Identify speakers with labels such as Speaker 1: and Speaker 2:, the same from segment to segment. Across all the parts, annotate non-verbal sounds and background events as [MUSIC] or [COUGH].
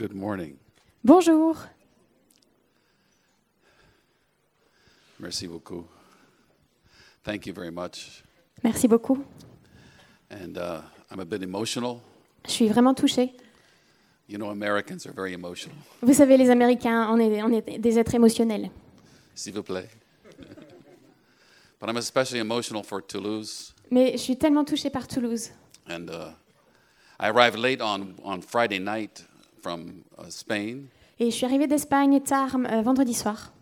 Speaker 1: Good morning.
Speaker 2: Bonjour.
Speaker 1: Merci beaucoup. Thank you very much.
Speaker 2: Merci beaucoup.
Speaker 1: And uh, I'm a bit emotional.
Speaker 2: Je suis vraiment touchée.
Speaker 1: You know, Americans are very emotional.
Speaker 2: Vous savez, les Américains, on est, on est des êtres émotionnels.
Speaker 1: S'il vous plaît. [LAUGHS] but I'm especially emotional for Toulouse.
Speaker 2: Mais je suis tellement touchée par Toulouse.
Speaker 1: And uh, I arrived late on, on Friday night from uh, Spain.
Speaker 2: Et je suis arrivée d'Espagne tard euh, vendredi soir.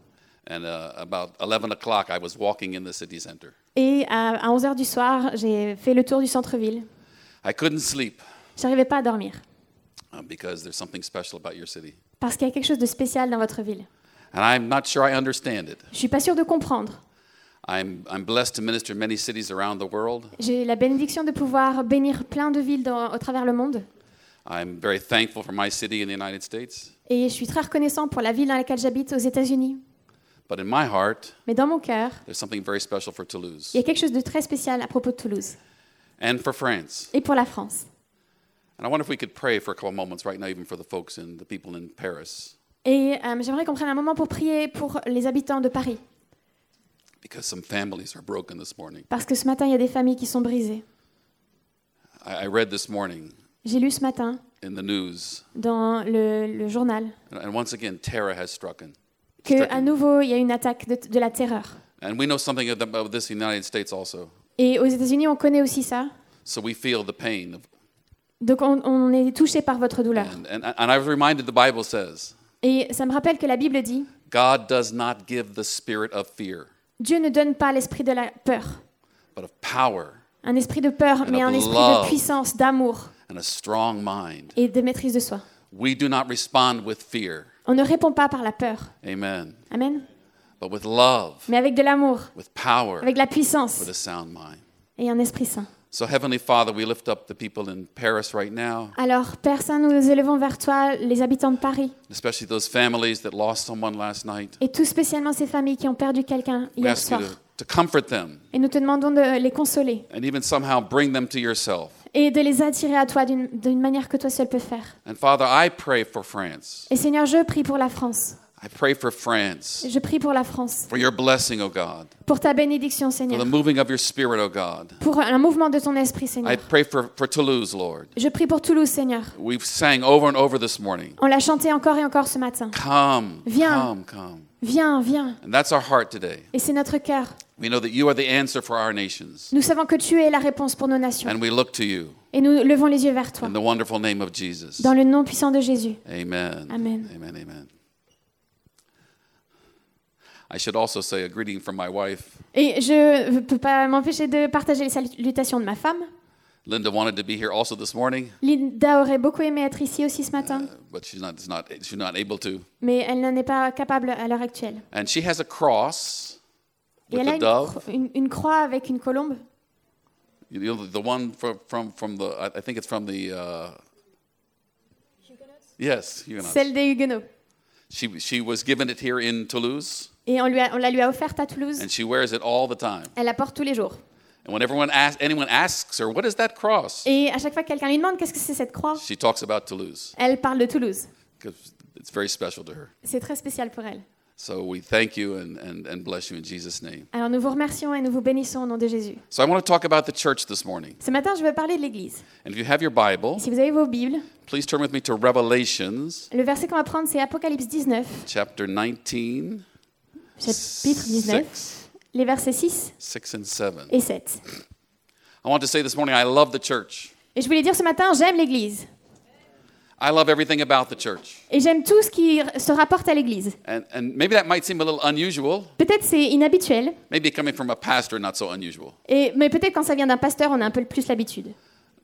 Speaker 1: And uh, about 11 o'clock, I was walking in the city center.
Speaker 2: Et à, à 11h du soir, j'ai fait le tour du centre-ville.
Speaker 1: I couldn't sleep
Speaker 2: J'arrivais pas à dormir.
Speaker 1: uh, because there's something special about your city.
Speaker 2: Parce qu'il y a quelque chose de spécial dans votre ville.
Speaker 1: And I'm not sure I understand it.
Speaker 2: Je suis pas sûre de comprendre.
Speaker 1: I'm, I'm blessed to minister in many cities around the world.
Speaker 2: J'ai la bénédiction de pouvoir bénir plein de villes dans- au travers le monde.
Speaker 1: I'm very thankful for my city in the United States.
Speaker 2: Et je suis très reconnaissant pour la ville dans laquelle j'habite aux États-Unis.
Speaker 1: But in my heart,
Speaker 2: Mais dans mon cœur,
Speaker 1: there's something very special for Toulouse
Speaker 2: il y a quelque chose de très spécial à propos de Toulouse
Speaker 1: and for France.
Speaker 2: et pour la France.
Speaker 1: And I wonder if we could pray for a couple moments right now, even for the folks and the people in Paris,
Speaker 2: Et euh, j'aimerais qu'on prenne un moment pour prier pour les habitants de Paris.
Speaker 1: because some families are broken this morning.
Speaker 2: Parce que ce matin, il y a des familles qui sont brisées.
Speaker 1: I, I read this morning
Speaker 2: J'ai lu ce matin
Speaker 1: in the news,
Speaker 2: dans le, le journal
Speaker 1: and- and once again, terror has struck.
Speaker 2: que
Speaker 1: Stricken.
Speaker 2: à nouveau, il y a une attaque de, de la terreur.
Speaker 1: And we know something of the- about this in the United States also.
Speaker 2: Et aux États-Unis, on connaît aussi ça.
Speaker 1: So we feel the pain. Of,
Speaker 2: Donc on, on est touché par votre douleur.
Speaker 1: and, and, and I was reminded the Bible says,
Speaker 2: Et ça me rappelle que la Bible dit,
Speaker 1: God does not give the spirit of fear,
Speaker 2: Dieu ne donne pas l'esprit de la peur,
Speaker 1: but of power
Speaker 2: un esprit de peur, mais un esprit de puissance, d'amour
Speaker 1: and a strong mind.
Speaker 2: et de maîtrise de soi.
Speaker 1: We do not respond with fear.
Speaker 2: On ne répond pas par la peur.
Speaker 1: Amen.
Speaker 2: Amen.
Speaker 1: But with love,
Speaker 2: Mais avec de l'amour,
Speaker 1: with power,
Speaker 2: avec la puissance
Speaker 1: with a sound mind.
Speaker 2: et un esprit saint.
Speaker 1: So, Heavenly Father, we lift up the people in Paris right now,
Speaker 2: Alors, Père Saint, nous nous élevons vers toi, les habitants de Paris,
Speaker 1: especially those families that lost someone last night.
Speaker 2: et tout spécialement ces familles qui ont perdu quelqu'un
Speaker 1: We
Speaker 2: hier
Speaker 1: ask you
Speaker 2: soir.
Speaker 1: to, to comfort them
Speaker 2: Et nous te demandons de les consoler
Speaker 1: and even somehow bring them to yourself.
Speaker 2: Et de les attirer à toi d'une manière que toi seul peux faire.
Speaker 1: And Father, I pray for France.
Speaker 2: Et Seigneur, je prie pour la France.
Speaker 1: I pray for France,
Speaker 2: Je prie pour la France,
Speaker 1: for your blessing, O God,
Speaker 2: pour ta bénédiction,
Speaker 1: for
Speaker 2: Seigneur,
Speaker 1: the moving of your Spirit, O God.
Speaker 2: pour un mouvement de ton esprit,
Speaker 1: I
Speaker 2: Seigneur.
Speaker 1: pray for, for Toulouse, Lord.
Speaker 2: Je prie pour Toulouse, Seigneur.
Speaker 1: We've sang over and over this morning.
Speaker 2: On l'a chanté encore et encore ce matin.
Speaker 1: Come,
Speaker 2: Viens.
Speaker 1: come, come.
Speaker 2: Viens, viens.
Speaker 1: And that's our heart today.
Speaker 2: Et c'est notre cœur.
Speaker 1: We know that you are the answer for our nations.
Speaker 2: Nous savons que tu es la réponse pour nos nations.
Speaker 1: And we look to you
Speaker 2: Et nous levons les yeux vers toi.
Speaker 1: in the wonderful name of Jesus.
Speaker 2: Dans le nom puissant de Jésus.
Speaker 1: Amen.
Speaker 2: Amen.
Speaker 1: Amen. Amen. I should also say a greeting from my wife.
Speaker 2: Et je ne peux pas m'empêcher de partager les salutations de ma femme.
Speaker 1: Linda wanted to be here also this morning,
Speaker 2: Linda aurait beaucoup aimé être ici aussi ce matin,
Speaker 1: but she's not, she's not, she's not able to.
Speaker 2: mais elle n'en est pas capable à l'heure actuelle.
Speaker 1: And she has a cross
Speaker 2: Et
Speaker 1: with
Speaker 2: elle a une,
Speaker 1: dove.
Speaker 2: cro- une- une croix avec une colombe.
Speaker 1: You know, the one from, from, from the, I I think it's from the, uh, yes, Huguenots.
Speaker 2: Celle des Huguenots.
Speaker 1: She, she was given it here in Toulouse,
Speaker 2: Et on, lui a- on la lui a offerte à Toulouse.
Speaker 1: and she wears it all the time.
Speaker 2: Elle la porte tous les jours.
Speaker 1: And when everyone asks, anyone asks her, what is that cross?
Speaker 2: Et à chaque fois que quelqu'un lui demande qu'est-ce que c'est cette croix,
Speaker 1: She talks about Toulouse
Speaker 2: elle parle de Toulouse.
Speaker 1: because it's very special to her.
Speaker 2: C'est très spécial pour elle.
Speaker 1: So we thank you and, and, and bless you in Jesus' name.
Speaker 2: Alors nous vous remercions et nous vous bénissons au nom de Jésus.
Speaker 1: So I want to talk about the church this morning.
Speaker 2: Ce matin, je veux parler de l'Église.
Speaker 1: And if you have your Bible,
Speaker 2: Si vous avez vos Bibles,
Speaker 1: please turn with me to Revelations
Speaker 2: le verset qu'on va prendre, c'est Apocalypse 19,
Speaker 1: chapter 19,
Speaker 2: chapitre 19,
Speaker 1: 6,
Speaker 2: les versets 6
Speaker 1: 6 and 7.
Speaker 2: et 7.
Speaker 1: I want to say this morning, I love the church.
Speaker 2: Et je voulais dire ce matin, j'aime l'Église.
Speaker 1: I love everything about the church.
Speaker 2: Et j'aime tout ce qui se rapporte à l'Église.
Speaker 1: And, and maybe that might seem a little unusual.
Speaker 2: Peut-être c'est inhabituel,
Speaker 1: Maybe coming from a pastor, not so unusual.
Speaker 2: et, mais peut-être quand ça vient d'un pasteur, on a un peu plus l'habitude.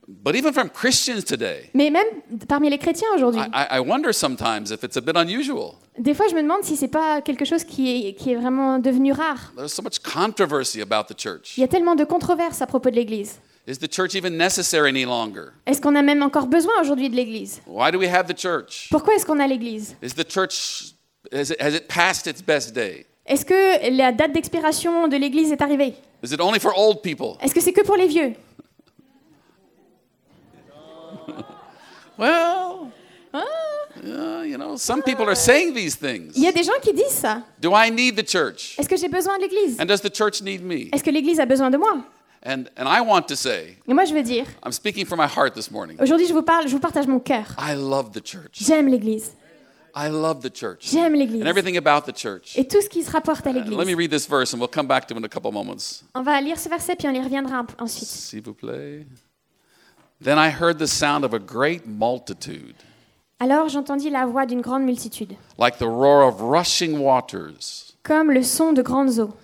Speaker 1: But even from Christians today,
Speaker 2: Mais même parmi les chrétiens aujourd'hui,
Speaker 1: I, I I wonder sometimes if it's a bit unusual.
Speaker 2: des fois je me demande si c'est pas quelque chose qui est, qui est vraiment devenu rare.
Speaker 1: There's so much controversy about the church.
Speaker 2: Il y a tellement de controverses à propos de l'Église.
Speaker 1: Is the church even necessary any longer?
Speaker 2: Est-ce qu'on a même encore besoin aujourd'hui de l'Église?
Speaker 1: Why do we have the church?
Speaker 2: Pourquoi est-ce qu'on a l'Église?
Speaker 1: Is the church, has it, has it passed its best day?
Speaker 2: Est-ce que la date d'expiration de l'Église est arrivée?
Speaker 1: Is it only for old people?
Speaker 2: Est-ce que c'est que pour les vieux? [LAUGHS]
Speaker 1: Well,
Speaker 2: Ah,
Speaker 1: yeah, know, some people are saying these things.
Speaker 2: Il y a des gens qui disent ça.
Speaker 1: Do I need the church?
Speaker 2: Est-ce que j'ai besoin de l'Église?
Speaker 1: And does the church need me?
Speaker 2: Est-ce que l'Église a besoin de moi?
Speaker 1: And, and I want to say,
Speaker 2: Et moi, je veux dire,
Speaker 1: I'm speaking from my heart this morning.
Speaker 2: aujourd'hui, je vous parle, je vous partage mon cœur.
Speaker 1: I love the church.
Speaker 2: J'aime l'Église.
Speaker 1: I love the church.
Speaker 2: J'aime l'Église.
Speaker 1: And everything about the church.
Speaker 2: Et tout ce qui se rapporte à
Speaker 1: Let me
Speaker 2: l'Église.
Speaker 1: read this verse and we'll come back to it in a couple moments.
Speaker 2: On va lire ce verset, puis on y reviendra un- ensuite.
Speaker 1: S'il vous plaît. Then I heard the sound of a great multitude,
Speaker 2: Alors j'entendis la voix d'une grande multitude,
Speaker 1: like the roar of rushing waters,
Speaker 2: comme le son de grandes eaux,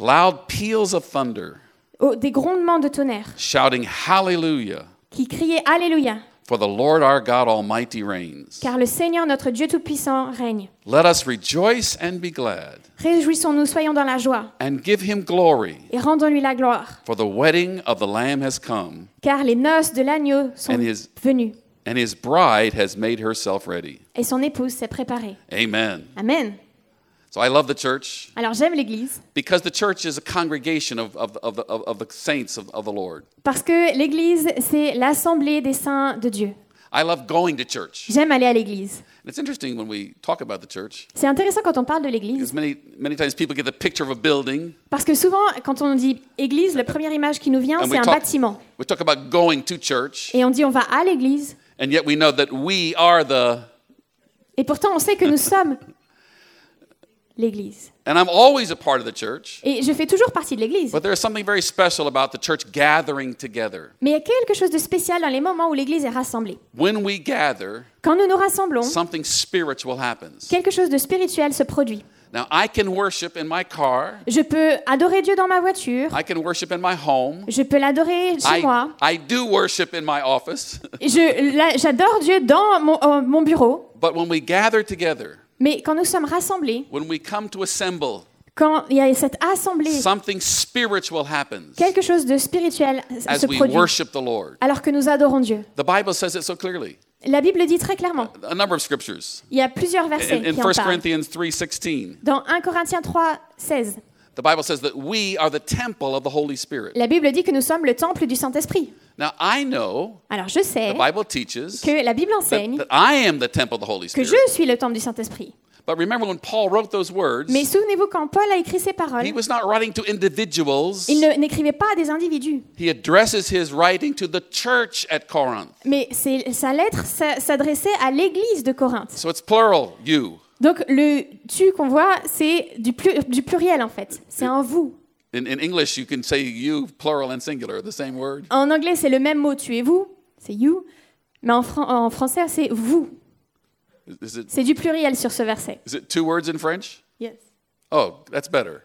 Speaker 1: loud peals of thunder,
Speaker 2: oh, des grondements de tonnerre,
Speaker 1: shouting Hallelujah,
Speaker 2: qui criaient Alléluia,
Speaker 1: for the Lord our God Almighty reigns.
Speaker 2: car le Seigneur notre Dieu Tout-Puissant règne.
Speaker 1: Let us rejoice and be glad,
Speaker 2: Réjouissons-nous, soyons dans la joie,
Speaker 1: and give him glory,
Speaker 2: et rendons-lui la gloire,
Speaker 1: for the wedding of the Lamb has come,
Speaker 2: car les noces de l'agneau sont
Speaker 1: And his-
Speaker 2: venues,
Speaker 1: and his bride has made herself ready.
Speaker 2: et son épouse s'est préparée.
Speaker 1: Amen.
Speaker 2: Amen.
Speaker 1: So I love the church
Speaker 2: Alors j'aime l'Église,
Speaker 1: because the church is a congregation of, of, of, the, of, of the saints of, of the Lord.
Speaker 2: parce que l'Église, c'est l'assemblée des saints de Dieu.
Speaker 1: I love going to church.
Speaker 2: J'aime aller à l'Église.
Speaker 1: And it's interesting when we talk about the church,
Speaker 2: C'est intéressant quand on parle de l'Église,
Speaker 1: because many, many times people get the picture of a building,
Speaker 2: parce que souvent, quand on dit Église, la première image qui nous vient, c'est un
Speaker 1: talk,
Speaker 2: bâtiment.
Speaker 1: we talk about going to church,
Speaker 2: Et on dit on va à l'Église,
Speaker 1: and yet we know that we are the,
Speaker 2: et pourtant on sait que nous sommes l'Église.
Speaker 1: and I'm always a part of the church,
Speaker 2: Et je fais toujours partie de l'Église.
Speaker 1: but there's something very special about the church gathering together.
Speaker 2: Mais il y a quelque chose de spécial dans les moments où l'Église est rassemblée.
Speaker 1: When we gather,
Speaker 2: Quand nous nous rassemblons,
Speaker 1: something spiritual happens.
Speaker 2: quelque chose de spirituel se produit.
Speaker 1: Now, I can worship in my car,
Speaker 2: Je peux adorer Dieu dans ma voiture,
Speaker 1: I can worship in my home.
Speaker 2: je peux l'adorer chez
Speaker 1: I,
Speaker 2: moi.
Speaker 1: I do worship in my office,
Speaker 2: Je- J'adore Dieu dans mon, euh, mon bureau.
Speaker 1: but when we gather together,
Speaker 2: Mais quand nous sommes rassemblés,
Speaker 1: when we come to assemble,
Speaker 2: quand il y a cette assemblée,
Speaker 1: something spiritual happens
Speaker 2: quelque chose de spirituel
Speaker 1: as
Speaker 2: se
Speaker 1: we
Speaker 2: produit
Speaker 1: worship the Lord.
Speaker 2: alors que nous adorons Dieu.
Speaker 1: The Bible says it so clearly.
Speaker 2: La Bible dit très clairement.
Speaker 1: A number of scriptures.
Speaker 2: Il y a plusieurs versets
Speaker 1: In, in
Speaker 2: qui
Speaker 1: 1
Speaker 2: en parlent.
Speaker 1: Corinthians 3:16,
Speaker 2: Dans 1 Corinthiens 3, 16,
Speaker 1: the Bible says that we are the temple of the Holy Spirit.
Speaker 2: la Bible dit que nous sommes le temple du Saint-Esprit.
Speaker 1: Now, I know
Speaker 2: Alors je sais
Speaker 1: the Bible teaches
Speaker 2: que la Bible
Speaker 1: that,
Speaker 2: enseigne
Speaker 1: that I am the temple of the Holy
Speaker 2: que
Speaker 1: Spirit.
Speaker 2: je suis le temple du Saint-Esprit.
Speaker 1: But remember when Paul wrote those words,
Speaker 2: Mais souvenez-vous quand Paul a écrit ces paroles,
Speaker 1: he was not writing to individuals.
Speaker 2: il ne- n'écrivait pas à des individus.
Speaker 1: He addresses his writing to the church at Corinth.
Speaker 2: Mais sa lettre s'a- s'adressait à l'église de Corinthe.
Speaker 1: So it's plural, you.
Speaker 2: Donc le tu qu'on voit, c'est du, plu- du pluriel en fait. C'est un vous.
Speaker 1: In, in English, you can say you, plural and singular, the same word.
Speaker 2: En anglais, c'est le même mot tu et vous, c'est you. Mais en, fran- en français, c'est vous.
Speaker 1: Is it,
Speaker 2: C'est du pluriel sur ce verset.
Speaker 1: is it two words in French?
Speaker 2: Yes.
Speaker 1: Oh, that's better.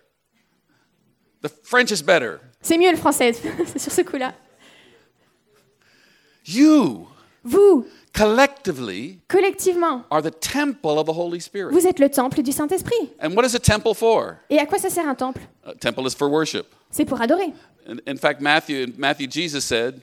Speaker 1: The French is better.
Speaker 2: C'est mieux le français [LAUGHS] c'est sur ce coup-là.
Speaker 1: You,
Speaker 2: Vous,
Speaker 1: collectively,
Speaker 2: collectivement,
Speaker 1: are the temple of the Holy Spirit.
Speaker 2: vous êtes le temple du Saint-Esprit.
Speaker 1: And what is a temple for?
Speaker 2: Et à quoi ça sert un temple?
Speaker 1: A temple is for worship.
Speaker 2: C'est pour adorer.
Speaker 1: In, in fact, Matthew, Matthew, Jesus said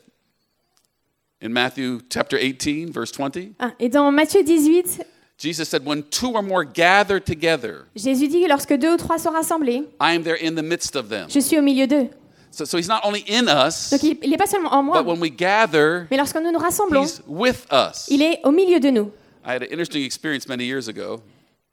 Speaker 1: in Matthew chapter 18, verse 20,
Speaker 2: Ah, Et dans Matthieu 18,
Speaker 1: Jesus said, When two or more gather together,
Speaker 2: Jésus dit lorsque deux ou trois sont rassemblés,
Speaker 1: I am there in the midst of them.
Speaker 2: je suis au milieu d'eux.
Speaker 1: So, so he's not only in us,
Speaker 2: Donc il n'est pas seulement en moi,
Speaker 1: but when we gather,
Speaker 2: mais lorsque nous nous rassemblons,
Speaker 1: he's with us.
Speaker 2: il est au milieu de nous.
Speaker 1: I had an interesting experience many years ago.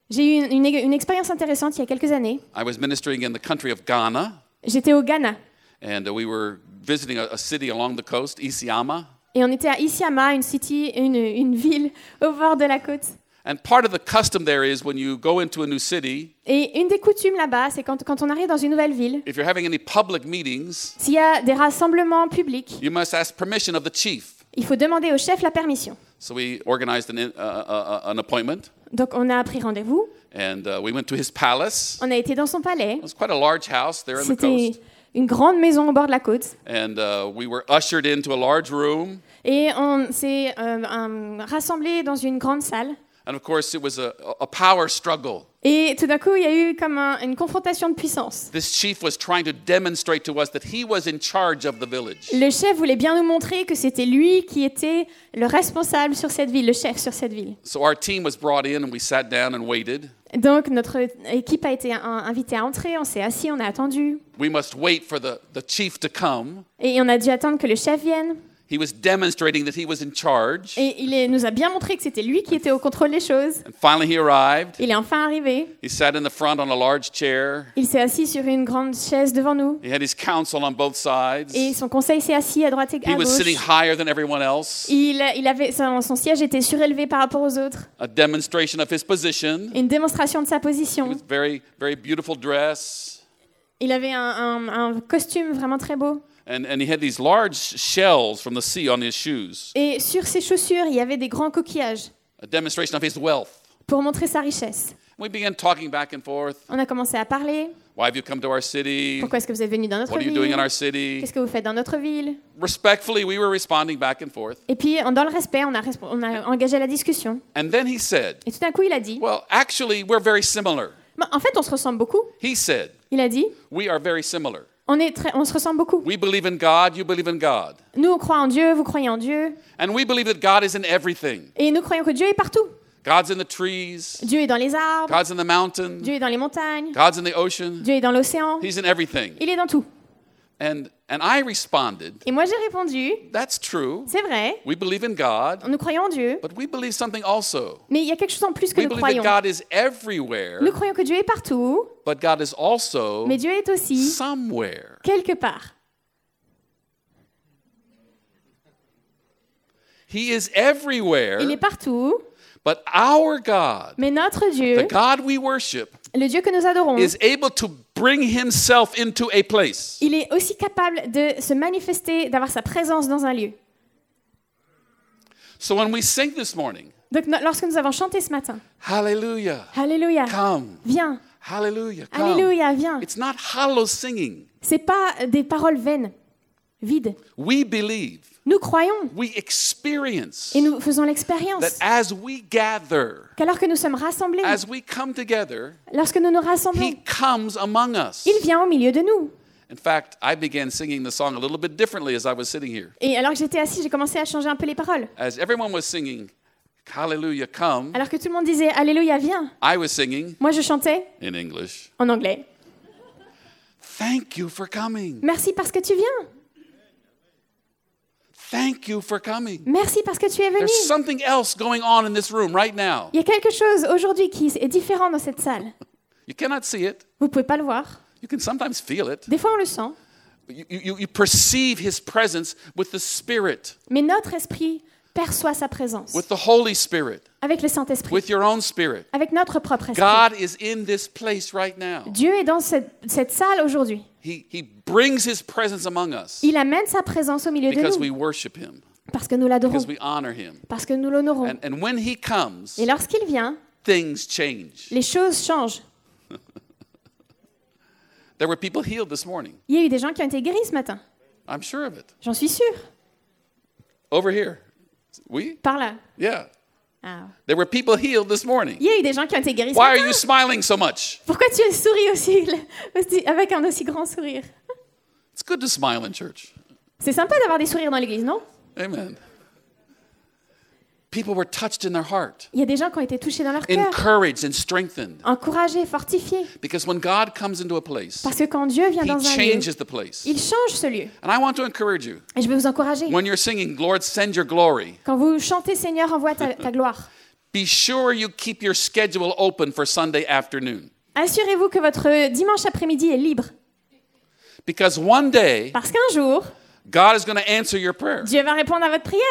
Speaker 2: J'ai eu une, une- une expérience intéressante il y a quelques années.
Speaker 1: I was ministering in the country of Ghana,
Speaker 2: J'étais au Ghana
Speaker 1: and uh, we were visiting a, a city along the coast, Isiama.
Speaker 2: et on était à Isiama, une, city, une, une ville au bord de la côte.
Speaker 1: And part of the custom there is when you go into a new city,
Speaker 2: Et une des coutumes là-bas, c'est quand, quand on arrive dans une nouvelle ville,
Speaker 1: if you're having any public meetings,
Speaker 2: s'il y a des rassemblements publics,
Speaker 1: you must ask permission of the chief.
Speaker 2: il faut demander au chef la permission.
Speaker 1: So we organized an, in- uh, uh, uh, an appointment,
Speaker 2: Donc on a pris rendez-vous,
Speaker 1: and uh, we went to his palace.
Speaker 2: on a été dans son palais.
Speaker 1: It was quite a large house there on the
Speaker 2: C'était une grande maison au bord de la côte.
Speaker 1: And uh, we were ushered into a large room.
Speaker 2: Et on s'est euh, euh, rassemblés dans une grande salle.
Speaker 1: And of course, it was a, a power struggle.
Speaker 2: Et tout d'un coup, il y a eu comme un- une confrontation de puissance.
Speaker 1: This chief was trying to demonstrate to us that he was in charge of the village.
Speaker 2: Le chef voulait bien nous montrer que c'était lui qui était le responsable sur cette ville, le chef sur cette ville.
Speaker 1: So our team was brought in and we sat down and waited.
Speaker 2: Donc notre équipe a été invitée à entrer, on s'est assis, on a attendu.
Speaker 1: We must wait for the, the chief to come.
Speaker 2: Et on a dû attendre que le chef vienne.
Speaker 1: He was demonstrating that he was in charge.
Speaker 2: Et il est- nous a bien montré que c'était lui qui était au contrôle des choses.
Speaker 1: And finally, he arrived.
Speaker 2: Il est enfin arrivé.
Speaker 1: He sat in the front on a large chair.
Speaker 2: Il s'est assis sur une grande chaise devant nous.
Speaker 1: He had his counsel on both sides.
Speaker 2: Et son conseil s'est assis à droite et
Speaker 1: He
Speaker 2: à
Speaker 1: was sitting
Speaker 2: gauche.
Speaker 1: higher than everyone else.
Speaker 2: Il, il avait, son, son siège était surélevé par rapport aux autres.
Speaker 1: A demonstration of his position.
Speaker 2: Une démonstration de sa
Speaker 1: He
Speaker 2: position.
Speaker 1: was very, very beautiful dress.
Speaker 2: Il avait un, un- un costume vraiment très beau.
Speaker 1: And, and he had these large shells from the sea on his shoes.
Speaker 2: Et sur ses chaussures, il y avait des grands coquillages
Speaker 1: A demonstration of his wealth.
Speaker 2: pour montrer sa richesse.
Speaker 1: We began talking back and forth.
Speaker 2: On a commencé à parler.
Speaker 1: Why have you come to our city?
Speaker 2: Pourquoi est-ce que vous êtes venu dans notre
Speaker 1: What are you doing
Speaker 2: ville
Speaker 1: in our city?
Speaker 2: Qu'est-ce que vous faites dans notre ville?
Speaker 1: Respectfully, we were responding back and forth.
Speaker 2: Et puis, dans le respect, on a, resp- on a engagé la discussion.
Speaker 1: And then he said,
Speaker 2: Et tout d'un coup, il a dit,
Speaker 1: Well, actually, we're very similar.
Speaker 2: Bah, en fait, on se ressemble beaucoup.
Speaker 1: He said,
Speaker 2: Il a dit,
Speaker 1: We are very similar.
Speaker 2: On, est très, on se ressemble beaucoup.
Speaker 1: We believe in God, you believe in God.
Speaker 2: Nous, on croit en Dieu, vous croyez en Dieu.
Speaker 1: And we believe that God is in everything.
Speaker 2: Et nous croyons que Dieu est partout.
Speaker 1: God's in the trees,
Speaker 2: Dieu est dans les arbres,
Speaker 1: God's in the mountain,
Speaker 2: Dieu est dans les montagnes,
Speaker 1: God's in the ocean.
Speaker 2: Dieu est dans l'océan.
Speaker 1: He's in everything.
Speaker 2: Il est dans tout.
Speaker 1: And and I responded,
Speaker 2: Et moi, j'ai répondu,
Speaker 1: That's true.
Speaker 2: c'est vrai,
Speaker 1: We believe in God,
Speaker 2: nous croyons en Dieu,
Speaker 1: but we believe something also.
Speaker 2: mais il y a quelque chose en plus que
Speaker 1: We
Speaker 2: nous
Speaker 1: believe that
Speaker 2: croyons.
Speaker 1: God is everywhere,
Speaker 2: Nous croyons que Dieu est partout,
Speaker 1: but God is also
Speaker 2: mais Dieu est aussi
Speaker 1: somewhere.
Speaker 2: quelque part.
Speaker 1: He is everywhere,
Speaker 2: Il est partout,
Speaker 1: but our God,
Speaker 2: mais notre Dieu,
Speaker 1: the God we worship,
Speaker 2: le Dieu que nous adorons,
Speaker 1: is able to bring himself into a place.
Speaker 2: il est aussi capable de se manifester, d'avoir sa présence dans un lieu.
Speaker 1: So when we sing this morning,
Speaker 2: Donc no- lorsque nous avons chanté ce matin,
Speaker 1: hallelujah,
Speaker 2: Alléluia,
Speaker 1: come,
Speaker 2: viens,
Speaker 1: hallelujah, come.
Speaker 2: Alléluia, viens.
Speaker 1: It's not hollow singing.
Speaker 2: C'est pas des paroles vaines, vides.
Speaker 1: We believe,
Speaker 2: Nous croyons
Speaker 1: we experience
Speaker 2: et nous faisons l'expérience
Speaker 1: as we gather,
Speaker 2: qu'alors que nous sommes rassemblés,
Speaker 1: as we come together,
Speaker 2: lorsque nous nous rassemblons,
Speaker 1: He comes among us.
Speaker 2: il vient au milieu de nous.
Speaker 1: In fact, I began singing the song a little bit differently as I was sitting here.
Speaker 2: Et alors que j'étais assis, j'ai commencé à changer un peu les paroles.
Speaker 1: As everyone was singing, Hallelujah, come,
Speaker 2: Alors que tout le monde disait Alléluia, viens.
Speaker 1: I was singing
Speaker 2: Moi, je chantais
Speaker 1: in English,
Speaker 2: en anglais.
Speaker 1: Thank you for coming.
Speaker 2: Merci parce que tu viens.
Speaker 1: Thank you for coming.
Speaker 2: Merci parce que tu es venu.
Speaker 1: There's something else going on in this room right now.
Speaker 2: Il y a quelque chose aujourd'hui qui est différent dans cette salle.
Speaker 1: You cannot see it.
Speaker 2: Vous pouvez pas le voir.
Speaker 1: You can sometimes feel it.
Speaker 2: Des fois, on le sent.
Speaker 1: You, you, you perceive His presence with the Spirit,
Speaker 2: Mais notre esprit perçoit sa présence
Speaker 1: with the Holy Spirit,
Speaker 2: avec le Saint-Esprit,
Speaker 1: with your own spirit.
Speaker 2: avec notre propre esprit.
Speaker 1: God is in this place right now.
Speaker 2: Dieu est dans cette, cette salle aujourd'hui.
Speaker 1: He, he brings His presence among us
Speaker 2: Il amène sa présence au milieu de
Speaker 1: because we
Speaker 2: nous
Speaker 1: worship Him,
Speaker 2: parce que nous l'adorons,
Speaker 1: because we honor Him.
Speaker 2: parce que nous l'honorons.
Speaker 1: And, and when He comes,
Speaker 2: Et lorsqu'il vient,
Speaker 1: things change.
Speaker 2: les choses changent. [LAUGHS]
Speaker 1: There were people healed this morning.
Speaker 2: Il y a eu des gens qui ont été guéris ce matin.
Speaker 1: I'm sure of it.
Speaker 2: J'en suis sûre.
Speaker 1: Over here. We?
Speaker 2: Par là.
Speaker 1: Yeah.
Speaker 2: Ah.
Speaker 1: There were people healed this morning.
Speaker 2: Il y a eu des gens qui ont été guéris ce
Speaker 1: Why are
Speaker 2: matin.
Speaker 1: you smiling so much?
Speaker 2: Pourquoi tu souris aussi, aussi- avec un aussi grand sourire?
Speaker 1: It's good to smile in church.
Speaker 2: C'est sympa d'avoir des sourires dans l'église, non?
Speaker 1: Amen. People were touched in their heart,
Speaker 2: Il y a des gens qui ont été touchés dans leur cœur,
Speaker 1: encouraged and strengthened.
Speaker 2: encouragés, fortifiés.
Speaker 1: Because when God comes into a place,
Speaker 2: Parce que quand Dieu vient
Speaker 1: He
Speaker 2: dans un lieu,
Speaker 1: changes the place.
Speaker 2: il change ce lieu.
Speaker 1: And I want to encourage you
Speaker 2: Et je veux vous encourager.
Speaker 1: when you're singing, Lord, send your glory,
Speaker 2: Quand vous chantez Seigneur, envoie ta, ta gloire.
Speaker 1: be sure you keep your schedule open for Sunday afternoon.
Speaker 2: Assurez-vous que votre dimanche après-midi est libre.
Speaker 1: Because one day,
Speaker 2: Parce qu'un jour,
Speaker 1: God is going to answer your prayer.
Speaker 2: Dieu va répondre à votre prière.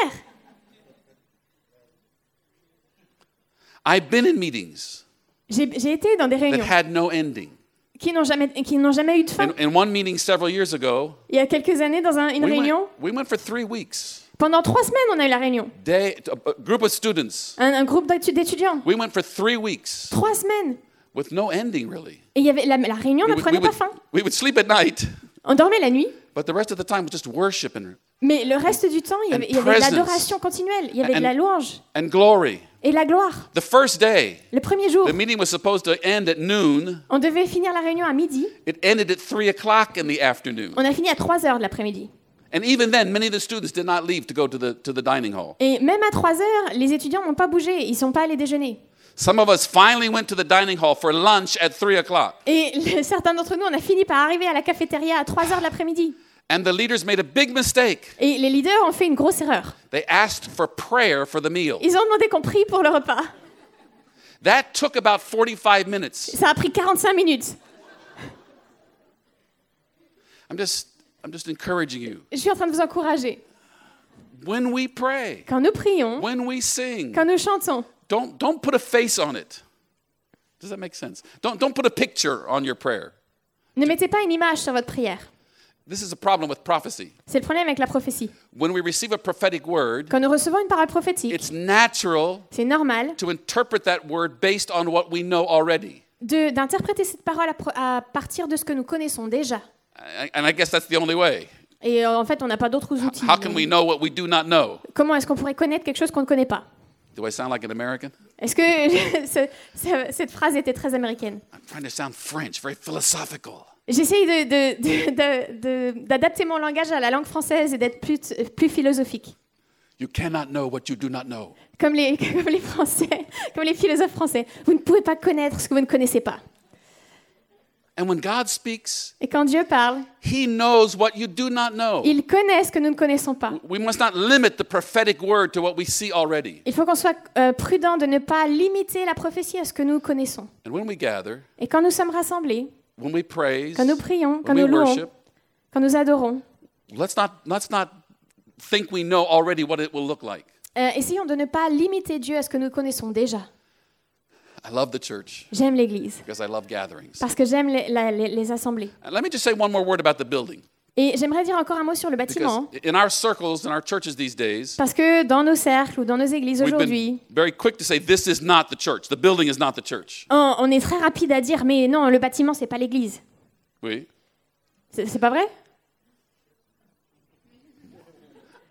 Speaker 1: I've been in meetings
Speaker 2: J'ai été dans des
Speaker 1: that
Speaker 2: réunions
Speaker 1: had no ending.
Speaker 2: qui n'ont jamais, qui n'ont jamais eu de fin.
Speaker 1: In, in one meeting several years ago,
Speaker 2: Il y a quelques années, dans un- une
Speaker 1: we
Speaker 2: réunion,
Speaker 1: went, we went for three weeks.
Speaker 2: pendant trois semaines, on a eu la réunion.
Speaker 1: Day, a a group of students.
Speaker 2: Un, un groupe d'étu- d'étudiants.
Speaker 1: We went for three weeks
Speaker 2: Trois semaines.
Speaker 1: with no ending, really.
Speaker 2: Et il y avait, la, la réunion
Speaker 1: We
Speaker 2: ne
Speaker 1: would,
Speaker 2: prenait pas fin.
Speaker 1: we would sleep at night,
Speaker 2: On dormait la nuit,
Speaker 1: but the rest of the time was just worship and,
Speaker 2: mais le reste du temps, il y avait, il y avait de
Speaker 1: presence.
Speaker 2: l'adoration continuelle, il y avait de la louange
Speaker 1: and glory.
Speaker 2: Et la gloire.
Speaker 1: The first day,
Speaker 2: Le premier jour,
Speaker 1: the meeting was supposed to end at noon.
Speaker 2: on devait finir la réunion à midi.
Speaker 1: It ended at 3 o'clock in the afternoon.
Speaker 2: On a fini à 3 heures de l'après-midi.
Speaker 1: And even then, many of the students did not leave to go to the, to the dining hall.
Speaker 2: Et même à 3 heures, les étudiants n'ont pas bougé, ils ne sont pas allés déjeuner.
Speaker 1: Some of us finally went to the dining hall for lunch at 3 o'clock.
Speaker 2: Et [LAUGHS] certains d'entre nous, on a fini par arriver à la cafétéria à 3 heures de l'après-midi.
Speaker 1: And the leaders made a big mistake.
Speaker 2: Et les leaders ont fait une grosse erreur.
Speaker 1: They asked for prayer for the meal.
Speaker 2: Ils ont demandé qu'on prie pour le repas.
Speaker 1: That took about 45 minutes.
Speaker 2: Ça a pris 45 minutes.
Speaker 1: I'm just I'm just encouraging you.
Speaker 2: Je suis en train de vous encourager.
Speaker 1: When we pray,
Speaker 2: Quand nous prions,
Speaker 1: when we sing,
Speaker 2: quand nous chantons,
Speaker 1: don't don't put a face on it. Does that make sense? Don't don't put a picture on your prayer.
Speaker 2: ne mettez pas une image sur votre prière.
Speaker 1: This is a problem with prophecy.
Speaker 2: C'est le problème avec la prophétie.
Speaker 1: When we receive a prophetic word,
Speaker 2: Quand nous recevons une parole prophétique,
Speaker 1: it's natural
Speaker 2: c'est normal
Speaker 1: to interpret that word based on what we know already.
Speaker 2: de- d'interpréter cette parole à, à partir de ce que nous connaissons déjà.
Speaker 1: And I guess that's the only way.
Speaker 2: Et euh, en fait, on n'a pas d'autres outils.
Speaker 1: How can we know what we do not know?
Speaker 2: Comment est-ce qu'on pourrait connaître quelque chose qu'on ne connaît pas?
Speaker 1: Do I sound like an American?
Speaker 2: Est-ce que [LAUGHS] ce- ce- cette phrase était très américaine?
Speaker 1: I'm trying to sound French, very philosophical.
Speaker 2: J'essaye d'adapter mon langage à la langue française et d'être plus, plus philosophique.
Speaker 1: You cannot know what you do not know.
Speaker 2: Comme les, [LAUGHS] comme les Français, comme les philosophes français. Vous ne pouvez pas connaître ce que vous ne connaissez pas.
Speaker 1: And when God speaks,
Speaker 2: Et quand Dieu parle,
Speaker 1: He knows what you do not know.
Speaker 2: il connaît ce que nous ne connaissons pas.
Speaker 1: We must not limit the prophetic word to what we see already.
Speaker 2: Il faut qu'on soit euh, prudent de ne pas limiter la prophétie à ce que nous connaissons.
Speaker 1: And when we gather,
Speaker 2: Et quand nous sommes rassemblés,
Speaker 1: when we praise,
Speaker 2: quand nous prions, quand
Speaker 1: when we
Speaker 2: nous louons,
Speaker 1: worship,
Speaker 2: quand nous adorons,
Speaker 1: let's not, let's not think we know already what it will look like.
Speaker 2: euh, essayons de ne pas limiter Dieu à ce que nous connaissons déjà.
Speaker 1: I love the church
Speaker 2: J'aime l'Église
Speaker 1: because I love gatherings.
Speaker 2: parce que j'aime les, la- les- les assemblées.
Speaker 1: And let me just say one more word about the building.
Speaker 2: Et j'aimerais dire encore un mot sur le
Speaker 1: Because
Speaker 2: bâtiment.
Speaker 1: in our circles, in our churches these days,
Speaker 2: Parce que dans nos cercles ou dans nos églises aujourd'hui,
Speaker 1: been very quick to say this is not the church. The building is not the church.
Speaker 2: on, on est très rapide à dire mais non, le bâtiment c'est pas l'église.
Speaker 1: Oui.
Speaker 2: C'est c'est pas vrai?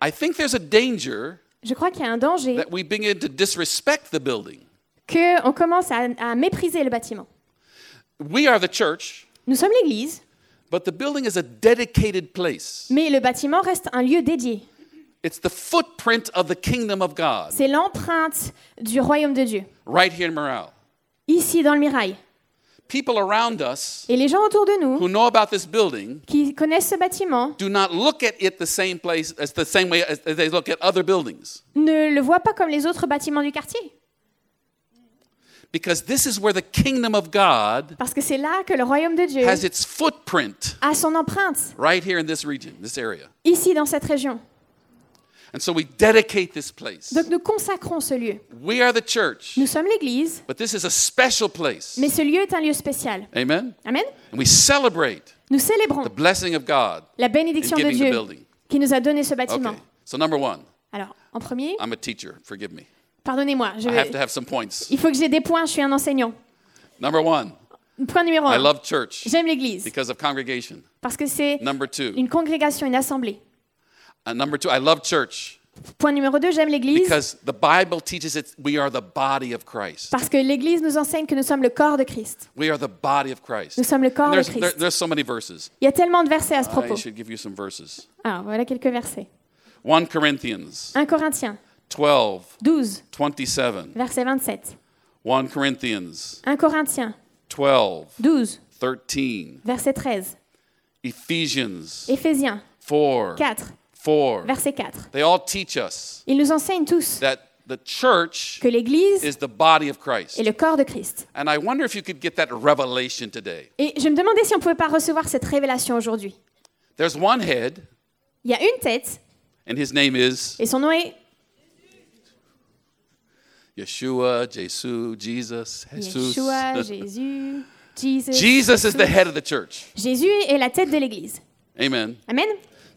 Speaker 1: I think there's a danger
Speaker 2: Je crois qu'il y a un danger
Speaker 1: that we begin to disrespect the building.
Speaker 2: que on commence à, à mépriser le bâtiment.
Speaker 1: We are the church,
Speaker 2: Nous sommes l'église,
Speaker 1: but the building is a dedicated place.
Speaker 2: mais le bâtiment reste un lieu dédié.
Speaker 1: It's the footprint of the kingdom of God
Speaker 2: C'est l'empreinte du royaume de Dieu,
Speaker 1: right here in Morale.
Speaker 2: ici dans le mirail.
Speaker 1: People around us
Speaker 2: Et les gens autour de nous
Speaker 1: who know about this building
Speaker 2: qui connaissent ce bâtiment
Speaker 1: do not look at it the same place as the same way as they look at other buildings
Speaker 2: ne le voient pas comme les autres bâtiments du quartier.
Speaker 1: Because this is where the kingdom of God
Speaker 2: Parce que c'est là que le royaume de Dieu
Speaker 1: has its footprint
Speaker 2: a son empreinte,
Speaker 1: right here in this region, this area.
Speaker 2: ici dans cette région.
Speaker 1: And so we dedicate this place.
Speaker 2: Donc nous consacrons ce lieu.
Speaker 1: We are the church,
Speaker 2: Nous sommes l'église,
Speaker 1: but this is a special place.
Speaker 2: mais ce lieu est un lieu spécial.
Speaker 1: Amen?
Speaker 2: Amen?
Speaker 1: And we celebrate
Speaker 2: Nous célébrons
Speaker 1: the blessing of God
Speaker 2: la bénédiction de Dieu qui nous a donné ce bâtiment.
Speaker 1: Okay. So number one,
Speaker 2: Alors, en premier,
Speaker 1: I'm a teacher. Forgive me.
Speaker 2: Pardonnez-moi, je
Speaker 1: I have to have some points.
Speaker 2: il faut que j'ai des points, je suis un enseignant.
Speaker 1: Number one,
Speaker 2: Point numéro
Speaker 1: I
Speaker 2: un,
Speaker 1: love church
Speaker 2: j'aime l'église
Speaker 1: because of congregation.
Speaker 2: parce que c'est
Speaker 1: Number two,
Speaker 2: une congrégation, une assemblée.
Speaker 1: number two, I love church
Speaker 2: Point numéro deux, j'aime l'église
Speaker 1: because the Bible teaches it we are the body of Christ.
Speaker 2: parce que l'église nous enseigne que nous sommes le corps de Christ.
Speaker 1: We are the body of Christ.
Speaker 2: Nous sommes le corps de
Speaker 1: there's, there-
Speaker 2: Christ.
Speaker 1: there's so many verses.
Speaker 2: Il y a tellement de versets à ce
Speaker 1: I
Speaker 2: propos.
Speaker 1: should give you some verses.
Speaker 2: Alors, voilà quelques versets.
Speaker 1: 1 Corinthians
Speaker 2: 1 Corinthiens
Speaker 1: 12,
Speaker 2: 12,
Speaker 1: 27.
Speaker 2: verset 27.
Speaker 1: 1 Corinthians
Speaker 2: 1 Corinthiens
Speaker 1: 12,
Speaker 2: 12,
Speaker 1: 13.
Speaker 2: verset 13.
Speaker 1: Ephesians
Speaker 2: Éphésiens
Speaker 1: 4,
Speaker 2: 4,
Speaker 1: 4.
Speaker 2: verset 4.
Speaker 1: They all teach us
Speaker 2: Ils nous enseignent tous
Speaker 1: that the church
Speaker 2: que l'église
Speaker 1: is the body of Christ.
Speaker 2: est le corps de Christ.
Speaker 1: And I wonder if you could get that revelation today.
Speaker 2: Et je me demandais si on ne pouvait pas recevoir cette révélation aujourd'hui.
Speaker 1: There's one head,
Speaker 2: Il y a une tête
Speaker 1: and his name is
Speaker 2: et son nom est
Speaker 1: Yeshua, Jesus, Jesus, Jesus.
Speaker 2: Yeshua, Jésus, Jesus.
Speaker 1: Jesus is the head of the church.
Speaker 2: Jésus est la tête de l'église.
Speaker 1: Amen.
Speaker 2: Amen.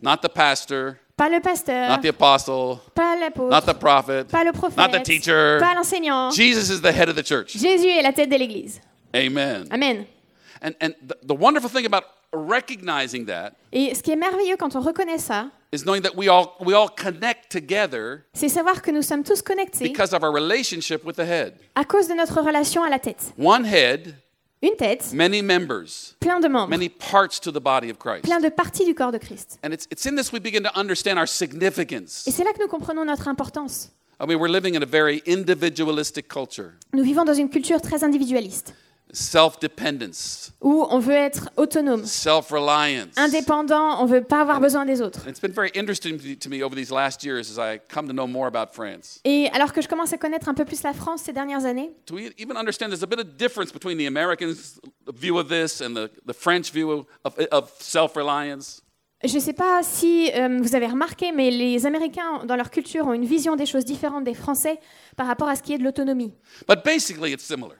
Speaker 1: Not the pastor,
Speaker 2: Pas le pasteur,
Speaker 1: not the apostle,
Speaker 2: pas
Speaker 1: not
Speaker 2: l'apôtre,
Speaker 1: the prophet,
Speaker 2: pas le
Speaker 1: not the
Speaker 2: prophète,
Speaker 1: teacher.
Speaker 2: pas l'enseignant.
Speaker 1: Jesus is the head of the church.
Speaker 2: Jésus est la tête de l'église.
Speaker 1: Amen.
Speaker 2: Amen.
Speaker 1: And, and the, the wonderful thing about recognizing that
Speaker 2: Et ce qui est merveilleux quand on reconnaît ça,
Speaker 1: is knowing that we all, we all connect together
Speaker 2: c'est savoir que nous sommes tous connectés
Speaker 1: because of our relationship with the head.
Speaker 2: à cause de notre relation à la tête.
Speaker 1: One head,
Speaker 2: Une tête,
Speaker 1: many members,
Speaker 2: plein de membres,
Speaker 1: many parts to the body of Christ.
Speaker 2: plein de parties du corps de Christ.
Speaker 1: And it's, it's in this we begin to understand our significance.
Speaker 2: Et c'est là que nous comprenons notre importance.
Speaker 1: I mean, we're living in a very individualistic culture.
Speaker 2: Nous vivons dans une culture très individualiste.
Speaker 1: Self-dependence,
Speaker 2: où on veut être autonome,
Speaker 1: self-reliance.
Speaker 2: indépendant, on veut pas avoir besoin des autres.
Speaker 1: It's been very interesting to me over these last years as I come to know more about France.
Speaker 2: Et alors que je commence à connaître un peu plus la France ces dernières années,
Speaker 1: Do we even understand there's a bit of difference between the Americans' view of this and the, the French view of, of self-reliance?
Speaker 2: je ne sais pas si euh, vous avez remarqué, mais les Américains, dans leur culture, ont une vision des choses différentes des Français par rapport à ce qui est de l'autonomie.
Speaker 1: But basically, it's similar.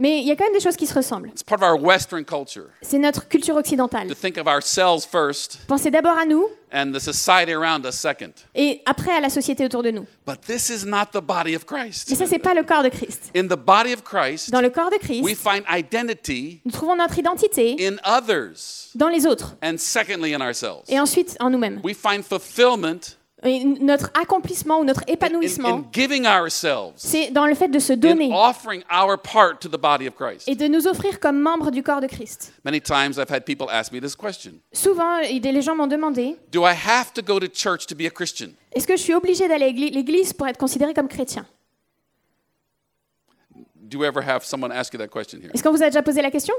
Speaker 2: Mais il y a quand même des choses qui se ressemblent.
Speaker 1: It's part of our Western culture
Speaker 2: C'est notre culture occidentale.
Speaker 1: to think of ourselves first
Speaker 2: Pensez d'abord à nous
Speaker 1: and the society around us second.
Speaker 2: et après à la société autour de nous.
Speaker 1: But this is not the body of
Speaker 2: Mais
Speaker 1: Christ.
Speaker 2: ça, c'est pas le corps de Christ.
Speaker 1: In the body of Christ,
Speaker 2: Dans le corps de
Speaker 1: we
Speaker 2: Christ,
Speaker 1: find identity
Speaker 2: nous trouvons notre identité
Speaker 1: in others
Speaker 2: dans les autres
Speaker 1: and secondly in ourselves.
Speaker 2: et ensuite en nous-mêmes.
Speaker 1: We find fulfillment
Speaker 2: Et notre accomplissement ou notre épanouissement, c'est dans le fait de se donner et de nous offrir comme membres du corps de Christ.
Speaker 1: Many times I've had people ask me this question
Speaker 2: Souvent, les gens m'ont demandé
Speaker 1: Do I have to go to church to be a Christian?
Speaker 2: est-ce que je suis obligé d'aller à l'égli- l'église pour être considéré comme chrétien?
Speaker 1: Do you ever have someone ask you that question here?
Speaker 2: Est-ce qu'on vous a déjà posé la question?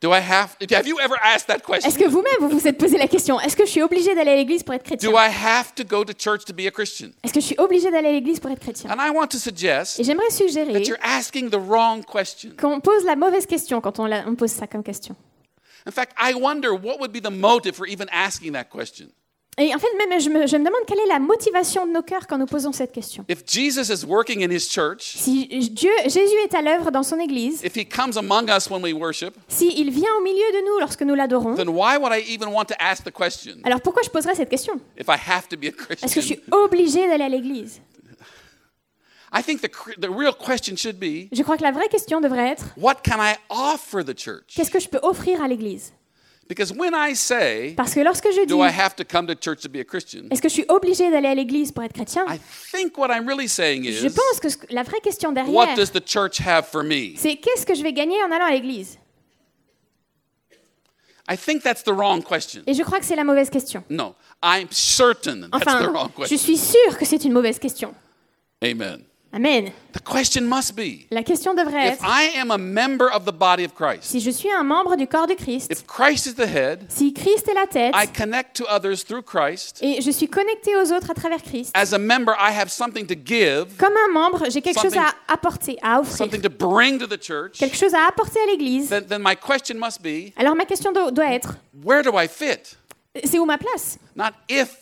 Speaker 1: Do I have have you ever asked that
Speaker 2: Est-ce
Speaker 1: question?
Speaker 2: que vous-même vous vous êtes posé la question Est-ce que je suis obligé d'aller à l'église pour être chrétien?
Speaker 1: Do I have to go to church to be a Christian?
Speaker 2: Est-ce que je suis obligé d'aller à l'église pour être chrétien?
Speaker 1: And I want to suggest
Speaker 2: Et j'aimerais suggérer
Speaker 1: that you're asking the wrong question.
Speaker 2: qu'on pose la mauvaise question quand on, la- on pose ça comme question.
Speaker 1: In fact, I wonder what would be the motive for even asking that question.
Speaker 2: Et en fait, même je me, je me demande quelle est la motivation de nos cœurs quand nous posons cette question.
Speaker 1: If Jesus is working in his church,
Speaker 2: Si Dieu, Jésus est à l'œuvre dans son église,
Speaker 1: if he comes among us when we worship,
Speaker 2: s'il vient au milieu de nous lorsque nous l'adorons,
Speaker 1: then why would I even want to ask the question?
Speaker 2: alors pourquoi je poserais cette question?
Speaker 1: If I have to be a
Speaker 2: Est-ce que je suis obligé d'aller à l'église?
Speaker 1: I think the, cr- the real question should be
Speaker 2: Je crois que la vraie question devrait être
Speaker 1: what can I offer the church?
Speaker 2: qu'est-ce que je peux offrir à l'église?
Speaker 1: Because when I say,
Speaker 2: Parce que lorsque je dis
Speaker 1: do I have to come to church to be a Christian?
Speaker 2: est-ce que je suis obligé d'aller à l'église pour être chrétien?
Speaker 1: I think what I'm really saying
Speaker 2: Je
Speaker 1: is,
Speaker 2: pense que la vraie question
Speaker 1: what
Speaker 2: derrière,
Speaker 1: does the church have for me?
Speaker 2: c'est qu'est-ce que je vais gagner en allant à l'église?
Speaker 1: I think that's the wrong question.
Speaker 2: Et je crois que c'est la mauvaise question.
Speaker 1: No, I'm certain that's the wrong
Speaker 2: Enfin, je
Speaker 1: question.
Speaker 2: suis sûre que c'est une mauvaise question.
Speaker 1: Amen.
Speaker 2: Amen.
Speaker 1: The question must be
Speaker 2: La question devrait
Speaker 1: if
Speaker 2: être
Speaker 1: I am a member of the body of Christ,
Speaker 2: si je suis un membre du corps de Christ,
Speaker 1: if Christ is the head,
Speaker 2: si Christ est la tête,
Speaker 1: I connect to others through Christ.
Speaker 2: et je suis connecté aux autres à travers Christ,
Speaker 1: As a member, I have something to give,
Speaker 2: comme un membre, j'ai quelque chose
Speaker 1: Something-
Speaker 2: à apporter, à offrir,
Speaker 1: something to bring to the church.
Speaker 2: quelque chose à apporter à l'église.
Speaker 1: Then, then my question must be
Speaker 2: Alors ma question do- doit être,
Speaker 1: where do I fit?
Speaker 2: c'est où ma place?
Speaker 1: Not if,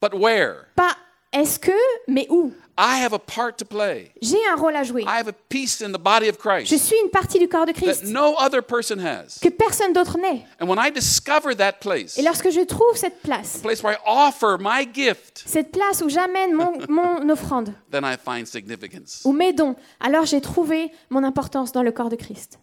Speaker 1: but where.
Speaker 2: Pas est-ce que, mais où?
Speaker 1: I have a part to play.
Speaker 2: J'ai un rôle à jouer.
Speaker 1: I have a piece in the body of
Speaker 2: Je
Speaker 1: Christ
Speaker 2: suis une partie du corps de
Speaker 1: that
Speaker 2: Christ
Speaker 1: no other person has.
Speaker 2: que personne d'autre n'est.
Speaker 1: And when I discover that place,
Speaker 2: Et lorsque je trouve cette place,
Speaker 1: place where I offer my gift,
Speaker 2: cette place où j'amène mon, [LAUGHS] mon offrande
Speaker 1: then I find significance.
Speaker 2: ou mes dons, alors j'ai trouvé mon importance dans le corps de Christ.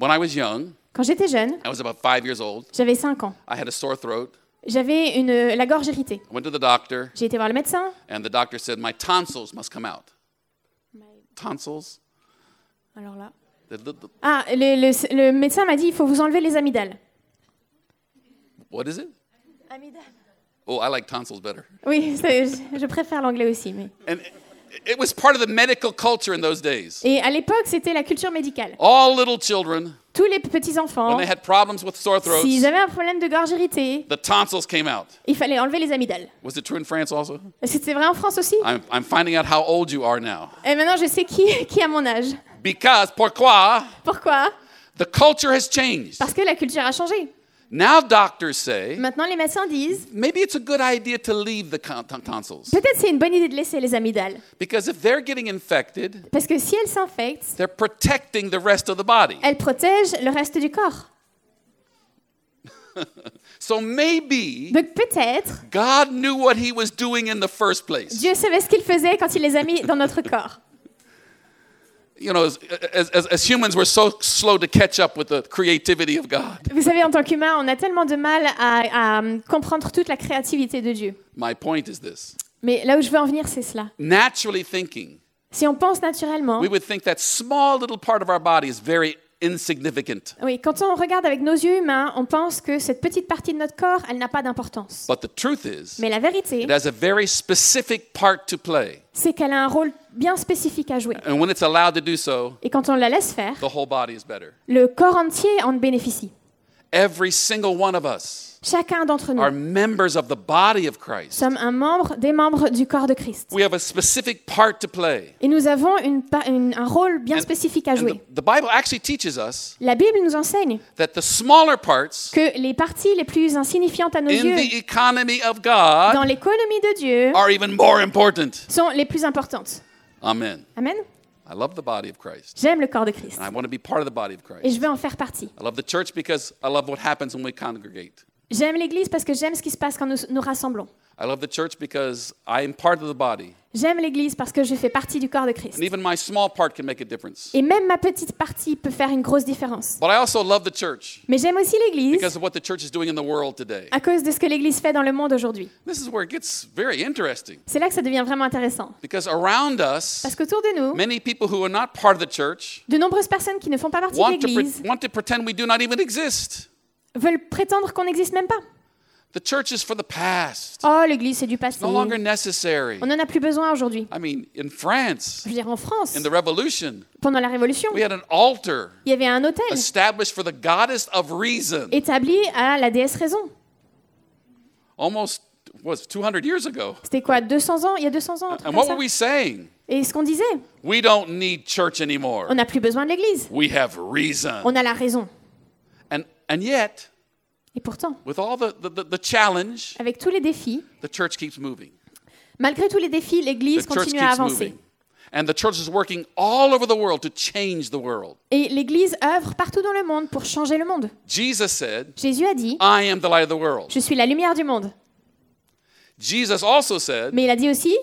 Speaker 1: When I was young,
Speaker 2: Quand j'étais jeune,
Speaker 1: I was about five years old.
Speaker 2: j'avais 5 ans.
Speaker 1: I had a sore throat.
Speaker 2: J'avais une, la gorge irritée.
Speaker 1: I went to the doctor,
Speaker 2: J'ai été voir le médecin.
Speaker 1: and the doctor said my tonsils must come out. Tonsils?
Speaker 2: Alors là. Ah, le, le- le médecin m'a dit il faut vous enlever les amygdales.
Speaker 1: what is it? Oh, I like tonsils better.
Speaker 2: Oui, je, je préfère l'anglais aussi. Mais...
Speaker 1: And it- was part of the medical culture in those days.
Speaker 2: Et à l'époque, c'était la culture médicale.
Speaker 1: All little children,
Speaker 2: Tous les petits enfants,
Speaker 1: when they had problems with sore throats,
Speaker 2: s'ils avaient un problème de gorge irritée,
Speaker 1: the tonsils came out.
Speaker 2: il fallait enlever les amygdales.
Speaker 1: Was it true in France also?
Speaker 2: C'est vrai en France aussi?
Speaker 1: I'm, I'm finding out how old you are now.
Speaker 2: Et maintenant, je sais qui, [LAUGHS] qui a mon âge.
Speaker 1: Because, pourquoi?
Speaker 2: Pourquoi?
Speaker 1: The culture has changed.
Speaker 2: Parce que la culture a changé.
Speaker 1: Now doctors say
Speaker 2: Maintenant, les médecins disent
Speaker 1: maybe it's a good idea to leave the con- ton- tonsils.
Speaker 2: peut-être c'est une bonne idée de laisser les amygdales.
Speaker 1: Because if they're getting infected,
Speaker 2: Parce que si elles s'infectent,
Speaker 1: they're protecting the rest of the body.
Speaker 2: elles protègent le reste du corps. [LAUGHS]
Speaker 1: So maybe
Speaker 2: Donc peut-être
Speaker 1: God knew what he was doing in the first place.
Speaker 2: Dieu savait ce qu'il faisait quand il les a mis dans notre corps.
Speaker 1: You know, as, as, as- humans, we're so slow to catch up with the creativity of God.
Speaker 2: Vous savez, en tant qu'humain, on a tellement de mal à, à, euh, comprendre toute la créativité de Dieu.
Speaker 1: My point is this
Speaker 2: Mais là où je veux en venir, c'est cela.
Speaker 1: naturally thinking,
Speaker 2: Si on pense naturellement,
Speaker 1: we would think that small little part of our body is very insignificant.
Speaker 2: Oui, quand on regarde avec nos yeux humains, on pense que cette petite partie de notre corps, elle n'a pas d'importance.
Speaker 1: But the truth is,
Speaker 2: Mais la vérité,
Speaker 1: it has a very specific part to play.
Speaker 2: c'est qu'elle a un rôle bien spécifique à jouer.
Speaker 1: And when it's allowed to do so,
Speaker 2: Et quand on la laisse faire,
Speaker 1: the whole body is better.
Speaker 2: le corps entier en bénéficie.
Speaker 1: Every single one of us
Speaker 2: Chacun d'entre nous
Speaker 1: are members of the body of Christ.
Speaker 2: sommes un membre des membres du corps de Christ.
Speaker 1: We have a specific part to play.
Speaker 2: Et nous avons une pa- une- un rôle bien spécifique à
Speaker 1: And
Speaker 2: jouer.
Speaker 1: the, the Bible actually teaches us
Speaker 2: La Bible nous enseigne
Speaker 1: that the smaller parts
Speaker 2: que les parties les plus insignifiantes à nos
Speaker 1: in
Speaker 2: yeux
Speaker 1: the economy of God
Speaker 2: dans l'économie de Dieu
Speaker 1: are even more important.
Speaker 2: sont les plus importantes.
Speaker 1: Amen.
Speaker 2: Amen.
Speaker 1: I love the body of Christ.
Speaker 2: J'aime le corps de Christ
Speaker 1: And I want to be part of the body of
Speaker 2: et je veux en faire partie.
Speaker 1: I love the church because I love what happens when we congregate.
Speaker 2: J'aime l'Église parce que j'aime ce qui se passe quand nous nous rassemblons.
Speaker 1: I love the church because I am part of the body.
Speaker 2: J'aime l'Église parce que je fais partie du corps de Christ.
Speaker 1: And even my small part can make a difference.
Speaker 2: Et même ma petite partie peut faire une grosse différence.
Speaker 1: But I also love the church
Speaker 2: Mais j'aime aussi l'Église
Speaker 1: because of what the church is doing in the world today.
Speaker 2: à cause de ce que l'Église fait dans le monde aujourd'hui.
Speaker 1: This is where it gets very interesting
Speaker 2: C'est là que ça devient vraiment intéressant.
Speaker 1: because around us,
Speaker 2: Parce qu'autour de nous,
Speaker 1: many people who are not part of the church
Speaker 2: de nombreuses personnes qui ne font pas partie de l'Église
Speaker 1: want to pretend we do not even exist.
Speaker 2: Veulent prétendre qu'on n'existe même pas.
Speaker 1: The church is for the past,
Speaker 2: Oh, l'Église, c'est du passé.
Speaker 1: no longer necessary.
Speaker 2: On n'en a plus besoin aujourd'hui.
Speaker 1: I mean, in France,
Speaker 2: Je veux dire, en France,
Speaker 1: in the Revolution,
Speaker 2: pendant la Révolution,
Speaker 1: we had an altar
Speaker 2: il y avait un hôtel
Speaker 1: established for the goddess of reason
Speaker 2: établi à la déesse raison.
Speaker 1: almost was 200 years ago?
Speaker 2: C'était quoi, 200 ans Il y a 200 ans
Speaker 1: And what
Speaker 2: ça
Speaker 1: were we saying?
Speaker 2: Et ce qu'on disait,
Speaker 1: We don't need church anymore.
Speaker 2: on n'a plus besoin de l'Église.
Speaker 1: We have reason.
Speaker 2: On a la raison.
Speaker 1: And yet,
Speaker 2: Et pourtant,
Speaker 1: with all the, the, the, the challenge,
Speaker 2: avec tous les défis,
Speaker 1: the church keeps moving.
Speaker 2: malgré tous les défis,
Speaker 1: The
Speaker 2: l'Église
Speaker 1: church
Speaker 2: continue à
Speaker 1: keeps
Speaker 2: avancer.
Speaker 1: moving. And the church is working all over the world to change the world.
Speaker 2: Et l'Église œuvre partout dans le monde pour changer le monde.
Speaker 1: Jesus said,
Speaker 2: Jésus a dit,
Speaker 1: I am the light of the world.
Speaker 2: je suis la lumière du monde.
Speaker 1: Jesus also said,
Speaker 2: Mais il a dit aussi,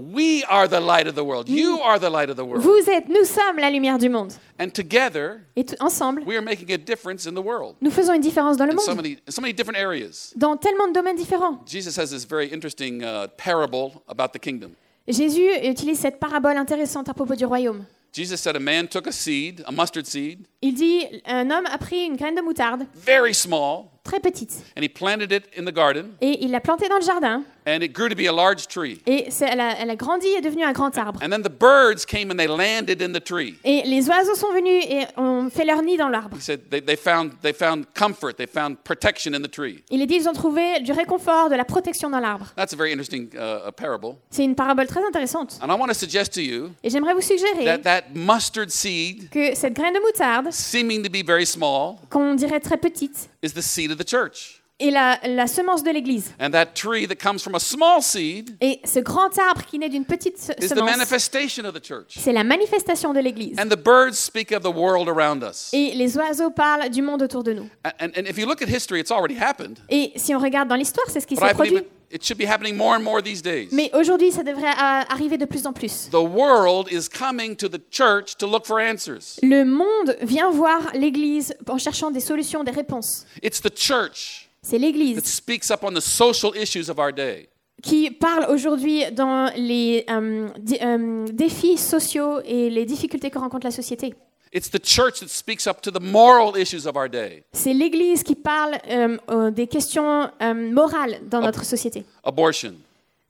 Speaker 1: We are the light of the world. You are the light of the world.
Speaker 2: vous êtes, nous sommes la lumière du monde.
Speaker 1: And together,
Speaker 2: Et t- ensemble,
Speaker 1: we are making a difference in the world
Speaker 2: nous faisons une différence dans le
Speaker 1: in so
Speaker 2: monde,
Speaker 1: many, in so many different areas.
Speaker 2: dans tellement de domaines différents.
Speaker 1: Jesus has this very interesting uh, parable about the kingdom.
Speaker 2: Jésus utilise cette parabole intéressante à propos du royaume.
Speaker 1: Jesus said a man took a seed, a mustard seed,
Speaker 2: Il dit, un homme a pris une graine de moutarde,
Speaker 1: very small,
Speaker 2: très petite,
Speaker 1: and he planted it in the garden,
Speaker 2: et il l'a plantée dans le jardin,
Speaker 1: and it grew to be a large tree.
Speaker 2: et elle, a, elle a grandi et est devenue un grand arbre.
Speaker 1: And then the birds came and they landed in the tree.
Speaker 2: Et les oiseaux sont venus et ont fait leur nid dans l'arbre.
Speaker 1: He said they, they, found, they found comfort, they found protection in the tree.
Speaker 2: Il est dit, ils ont trouvé du réconfort, de la protection dans l'arbre.
Speaker 1: That's a very interesting uh, a parable.
Speaker 2: C'est une parabole très intéressante.
Speaker 1: And I want to suggest to you
Speaker 2: Et j'aimerais vous suggérer
Speaker 1: that that mustard seed,
Speaker 2: que cette graine de moutarde,
Speaker 1: seeming to be very small,
Speaker 2: qu'on dirait très petite,
Speaker 1: is the seed of the church.
Speaker 2: Est la, la semence de l'Église.
Speaker 1: And that tree that comes from a small seed
Speaker 2: Et ce grand arbre qui naît d'une petite se-
Speaker 1: is the
Speaker 2: semence,
Speaker 1: manifestation of the church.
Speaker 2: c'est la manifestation de l'Église.
Speaker 1: And the birds speak of the world around us.
Speaker 2: Et les oiseaux parlent du monde autour de nous.
Speaker 1: And, and if you look at history, it's already happened.
Speaker 2: Et si on regarde dans l'histoire, c'est ce qui
Speaker 1: But I
Speaker 2: s'est
Speaker 1: believe
Speaker 2: produit.
Speaker 1: it, it should be happening more and more these days.
Speaker 2: Mais aujourd'hui, ça devrait euh, arriver de plus en plus.
Speaker 1: The world is coming to the church to look for answers.
Speaker 2: Le monde vient voir l'Église en cherchant des solutions, des réponses.
Speaker 1: It's the church
Speaker 2: C'est
Speaker 1: that
Speaker 2: l'Église
Speaker 1: speaks up on the social issues of our day.
Speaker 2: qui parle aujourd'hui dans les euh, euh, défis sociaux et les difficultés que rencontre la société.
Speaker 1: It's the church that speaks up to the moral issues of our day.
Speaker 2: C'est l'Église qui parle euh, des questions morales dans notre société.
Speaker 1: Abortion,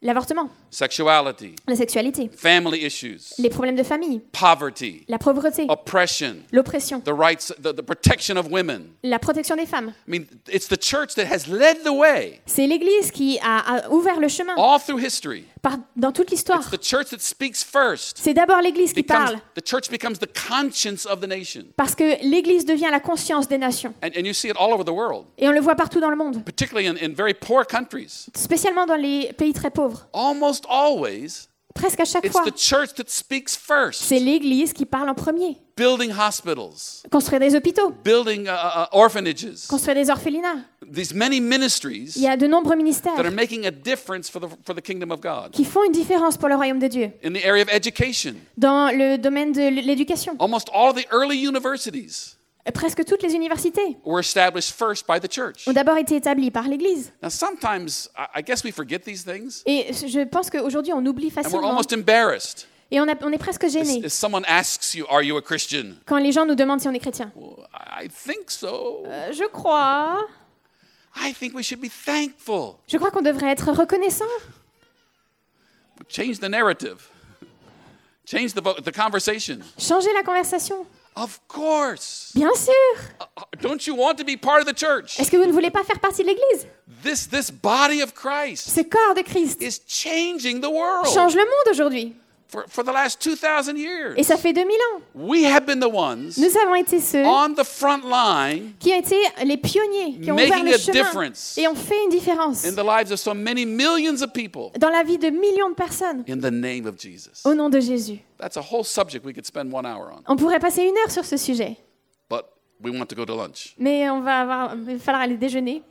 Speaker 2: L'avortement,
Speaker 1: sexuality,
Speaker 2: la sexualité,
Speaker 1: family issues,
Speaker 2: les problèmes de famille,
Speaker 1: poverty,
Speaker 2: la pauvreté,
Speaker 1: oppression,
Speaker 2: l'oppression,
Speaker 1: the rights, the, the protection of women.
Speaker 2: la protection des femmes.
Speaker 1: I mean, it's the church that has led the way
Speaker 2: C'est l'Église qui a, a ouvert le chemin
Speaker 1: all through history.
Speaker 2: par- dans toute l'histoire.
Speaker 1: It's the church that speaks first.
Speaker 2: C'est d'abord l'Église qui parle,
Speaker 1: the church becomes the conscience of the nation.
Speaker 2: parce que l'Église devient la conscience des nations.
Speaker 1: And, and you see it all over the world,
Speaker 2: Et on le voit partout dans le monde,
Speaker 1: particularly in, in very poor countries.
Speaker 2: spécialement dans les pays très pauvres.
Speaker 1: Almost always,
Speaker 2: Presque à chaque fois,
Speaker 1: the church that speaks first.
Speaker 2: c'est l'Église qui parle en premier.
Speaker 1: Building hospitals,
Speaker 2: Construire des hôpitaux,
Speaker 1: building uh, uh, orphanages,
Speaker 2: construire des orphelinats.
Speaker 1: these many ministries
Speaker 2: Il y a de nombreux
Speaker 1: that are
Speaker 2: ministères
Speaker 1: making a difference for the, for the kingdom of God.
Speaker 2: qui font une différence pour le royaume de Dieu.
Speaker 1: In the area of education,
Speaker 2: Dans le domaine de l'éducation,
Speaker 1: almost all the early universities
Speaker 2: presque toutes les universités
Speaker 1: were established first by the church.
Speaker 2: ont d'abord été établies par l'Église.
Speaker 1: Now, sometimes I I guess we forget these things
Speaker 2: Et je pense qu'aujourd'hui, on oublie
Speaker 1: and we're
Speaker 2: facilement.
Speaker 1: almost embarrassed.
Speaker 2: Et on, a- on est presque gêné
Speaker 1: someone asks you, Are you a Christian?
Speaker 2: quand les gens nous demandent si on est chrétien.
Speaker 1: Well, I I think so.
Speaker 2: Euh, je crois.
Speaker 1: I think we should be thankful.
Speaker 2: Je crois qu'on devrait être reconnaissant.
Speaker 1: Change the narrative, change the, vo- the conversation.
Speaker 2: Changer la conversation.
Speaker 1: Of course.
Speaker 2: Bien sûr.
Speaker 1: Uh, Don't you want to be part of the church?
Speaker 2: Est-ce que vous ne voulez pas faire partie de l'Église?
Speaker 1: This, this body of Christ
Speaker 2: Ce corps de Christ
Speaker 1: is changing the world
Speaker 2: change le monde aujourd'hui.
Speaker 1: For, for the last 2,000
Speaker 2: Et
Speaker 1: years.
Speaker 2: ça fait 2000 ans.
Speaker 1: We have been the ones
Speaker 2: Nous avons été ceux
Speaker 1: on the front line
Speaker 2: qui ont été les pionniers, qui ont
Speaker 1: Making
Speaker 2: ouvert le
Speaker 1: a
Speaker 2: chemin
Speaker 1: difference.
Speaker 2: et ont fait une différence
Speaker 1: in the lives of so many millions of people
Speaker 2: dans la vie de millions de personnes
Speaker 1: in the name of Jesus.
Speaker 2: au nom de Jésus.
Speaker 1: That's a whole subject we could spend one hour on.
Speaker 2: Pourrait passer une heure sur ce sujet,
Speaker 1: But we want to go to lunch.
Speaker 2: mais on va avoir, il va falloir aller déjeuner.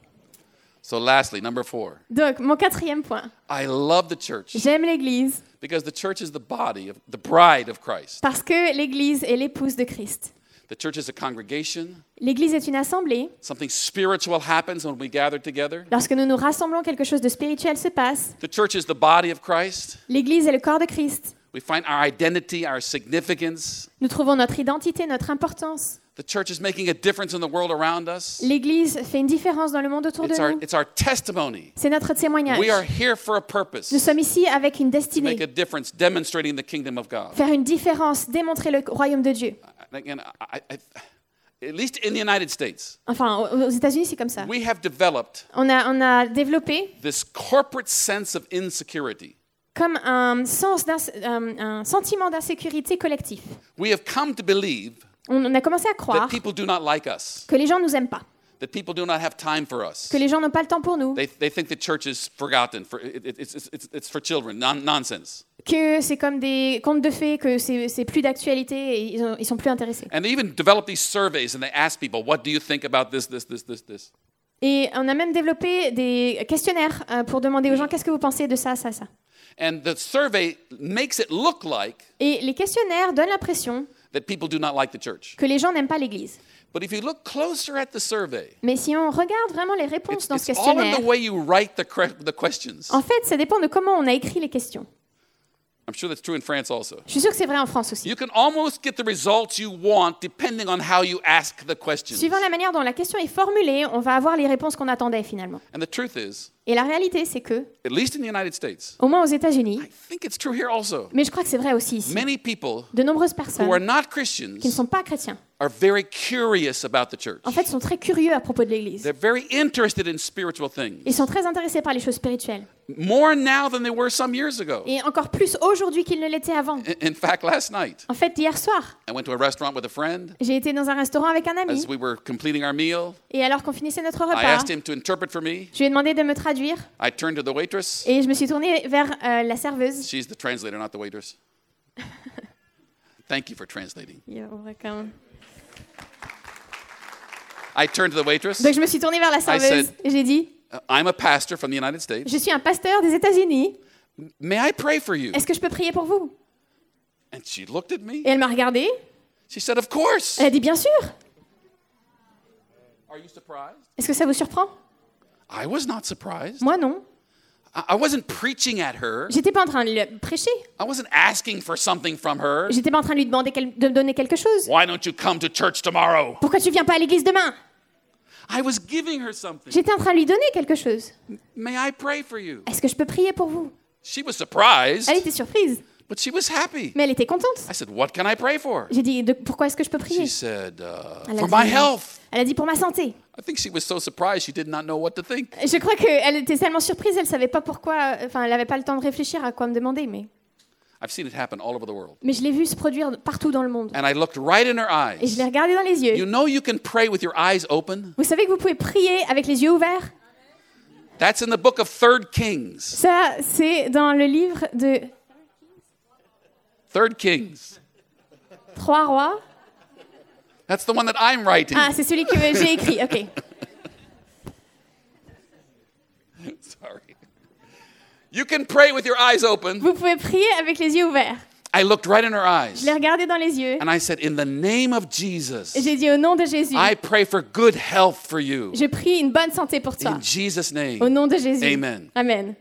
Speaker 1: So, lastly, number four,
Speaker 2: Donc, mon quatrième point,
Speaker 1: I love the church
Speaker 2: j'aime l'Église
Speaker 1: because the church is the body of the bride of Christ.
Speaker 2: parce que l'Église est l'épouse de Christ.
Speaker 1: The church is a congregation.
Speaker 2: L'Église est une assemblée.
Speaker 1: Something spiritual happens when we gather together.
Speaker 2: Lorsque nous nous rassemblons, quelque chose de spirituel se passe.
Speaker 1: The church is the body of Christ.
Speaker 2: L'Église est le corps de Christ.
Speaker 1: We find our identity, our significance.
Speaker 2: Nous trouvons notre identité, notre importance.
Speaker 1: The church is making a difference in the world around us.
Speaker 2: L'Église fait une différence dans le monde autour de
Speaker 1: It's our,
Speaker 2: nous.
Speaker 1: it's our testimony.
Speaker 2: C'est notre témoignage.
Speaker 1: We are here for a
Speaker 2: Nous
Speaker 1: purpose
Speaker 2: sommes ici avec une
Speaker 1: to make
Speaker 2: destinée.
Speaker 1: a difference, demonstrating the kingdom of God.
Speaker 2: Faire une différence, démontrer le royaume de Dieu.
Speaker 1: And Again, I, I, at least in the United States,
Speaker 2: Enfin, aux États-Unis, c'est comme ça.
Speaker 1: we have developed
Speaker 2: On a, on a développé
Speaker 1: this corporate sense of insecurity.
Speaker 2: comme un, sens d'ins- un, un sentiment d'insécurité collectif.
Speaker 1: We have come to believe
Speaker 2: On, on a commencé à
Speaker 1: that
Speaker 2: croire
Speaker 1: people do not like us,
Speaker 2: que les gens nous aiment pas,
Speaker 1: that people do not have time for us.
Speaker 2: que les gens n'ont pas le temps pour nous,
Speaker 1: They, they think the church is forgotten, for, it, it, it's, it's- it's, for children, non, nonsense.
Speaker 2: que c'est comme des contes de fées, que c'est plus d'actualité et ils, ont- ils sont plus intéressés.
Speaker 1: And they even develop these surveys and they ask people, what do you think about this, this, this, this, this?
Speaker 2: Et on a même développé des questionnaires euh, pour demander aux gens qu'est-ce que vous pensez de ça, ça, ça?
Speaker 1: And the survey makes it look like
Speaker 2: Et les questionnaires donnent l'impression
Speaker 1: that people do not like the church.
Speaker 2: que les gens n'aiment pas l'Église.
Speaker 1: But if you look closer at the survey,
Speaker 2: Mais si on regarde vraiment les réponses
Speaker 1: it's,
Speaker 2: dans ce
Speaker 1: it's all in
Speaker 2: questionnaire,
Speaker 1: the way you write the, cre- the questions.
Speaker 2: en fait, ça dépend de comment on a écrit les questions.
Speaker 1: I'm sure that's true in France also.
Speaker 2: Je suis sûre que c'est vrai en France aussi.
Speaker 1: You can almost get the results you want depending on how you ask the questions.
Speaker 2: Suivant la manière dont la question est formulée, on va avoir les réponses qu'on attendait finalement.
Speaker 1: And the truth is,
Speaker 2: Et la réalité, c'est que,
Speaker 1: at least in the United States,
Speaker 2: au moins aux États-Unis,
Speaker 1: I think it's true here also,
Speaker 2: mais je crois que c'est vrai aussi ici,
Speaker 1: many people
Speaker 2: de nombreuses
Speaker 1: who are
Speaker 2: personnes
Speaker 1: not
Speaker 2: qui ne sont pas chrétiens,
Speaker 1: are very curious about the church.
Speaker 2: en fait, sont très curieux à propos de l'Église.
Speaker 1: They're very interested in spiritual
Speaker 2: Ils
Speaker 1: things,
Speaker 2: sont très intéressés par les choses spirituelles.
Speaker 1: more now than they were some years ago.
Speaker 2: Et encore plus aujourd'hui qu'ils ne l'étaient avant.
Speaker 1: In- In fact, last night,
Speaker 2: En fait, hier soir,
Speaker 1: I went to a restaurant with a friend
Speaker 2: j'ai été dans un restaurant avec un ami.
Speaker 1: as we were completing our meal.
Speaker 2: Et alors qu'on finissait notre
Speaker 1: I
Speaker 2: repas,
Speaker 1: asked him to interpret for me.
Speaker 2: je lui ai demandé de me traduire.
Speaker 1: I turned to the waitress.
Speaker 2: Et je me suis tournée vers euh, la serveuse.
Speaker 1: She's the translator, not the waitress. [LAUGHS] Thank you for translating. I turned to the waitress.
Speaker 2: Donc je me suis tournée vers la serveuse
Speaker 1: said-
Speaker 2: et j'ai dit
Speaker 1: Uh, I'm a pastor from the United States.
Speaker 2: Je suis un pasteur des États-Unis.
Speaker 1: May I pray for you?
Speaker 2: Est-ce que je peux prier pour vous?
Speaker 1: And she looked at me.
Speaker 2: Et elle m'a regardée.
Speaker 1: She said, Of course.
Speaker 2: Elle a dit Bien sûr.
Speaker 1: Are you surprised?
Speaker 2: Est-ce que ça vous surprend?
Speaker 1: I was not surprised.
Speaker 2: Moi non.
Speaker 1: I wasn't preaching at her.
Speaker 2: J'étais pas en train de le prêcher.
Speaker 1: I wasn't asking for something from her.
Speaker 2: J'étais pas en train de lui demander quel- de me donner quelque chose.
Speaker 1: Why don't you come to church tomorrow?
Speaker 2: Pourquoi tu viens pas à l'église demain?
Speaker 1: I was giving her something.
Speaker 2: J'étais en train de lui donner quelque chose.
Speaker 1: May I pray for you?
Speaker 2: Est-ce que je peux prier pour vous?
Speaker 1: She was surprised,
Speaker 2: Elle était surprise,
Speaker 1: but she was happy.
Speaker 2: mais elle était contente.
Speaker 1: I said, What can I pray for?
Speaker 2: J'ai dit de- Pourquoi est-ce que je peux prier?
Speaker 1: She said, uh,
Speaker 2: Elle a
Speaker 1: For
Speaker 2: dit,
Speaker 1: my health.
Speaker 2: Elle a dit pour ma santé.
Speaker 1: I think she was so surprised she did not know what to think.
Speaker 2: Je crois qu'elle était tellement surprise, elle savait pas pourquoi. Enfin, elle n'avait pas le temps de réfléchir à quoi me demander, mais.
Speaker 1: I've seen it happen all over the world.
Speaker 2: Mais je l'ai vu se produire partout dans le monde.
Speaker 1: And I looked right in her
Speaker 2: Et je
Speaker 1: eyes.
Speaker 2: l'ai regardé dans les yeux.
Speaker 1: You know, you can pray with your eyes open?
Speaker 2: Vous savez que vous pouvez prier avec les yeux ouverts?
Speaker 1: That's in the book of Third Kings.
Speaker 2: Ça, c'est dans le livre de
Speaker 1: Third Kings.
Speaker 2: Trois rois.
Speaker 1: That's the one that I'm writing.
Speaker 2: Ah, c'est celui que j'ai écrit. Ok. [LAUGHS]
Speaker 1: Sorry. You can pray with your eyes open.
Speaker 2: Vous pouvez prier avec les yeux ouverts.
Speaker 1: I looked right in her eyes.
Speaker 2: Je l'ai regardé dans les yeux.
Speaker 1: and I said, In the name of Jesus,
Speaker 2: Et j'ai dit au nom de Jésus,
Speaker 1: I pray for good health for you.
Speaker 2: je prie une bonne santé pour toi.
Speaker 1: In Jesus' name.
Speaker 2: Au nom de Jésus.
Speaker 1: Amen.
Speaker 2: Amen.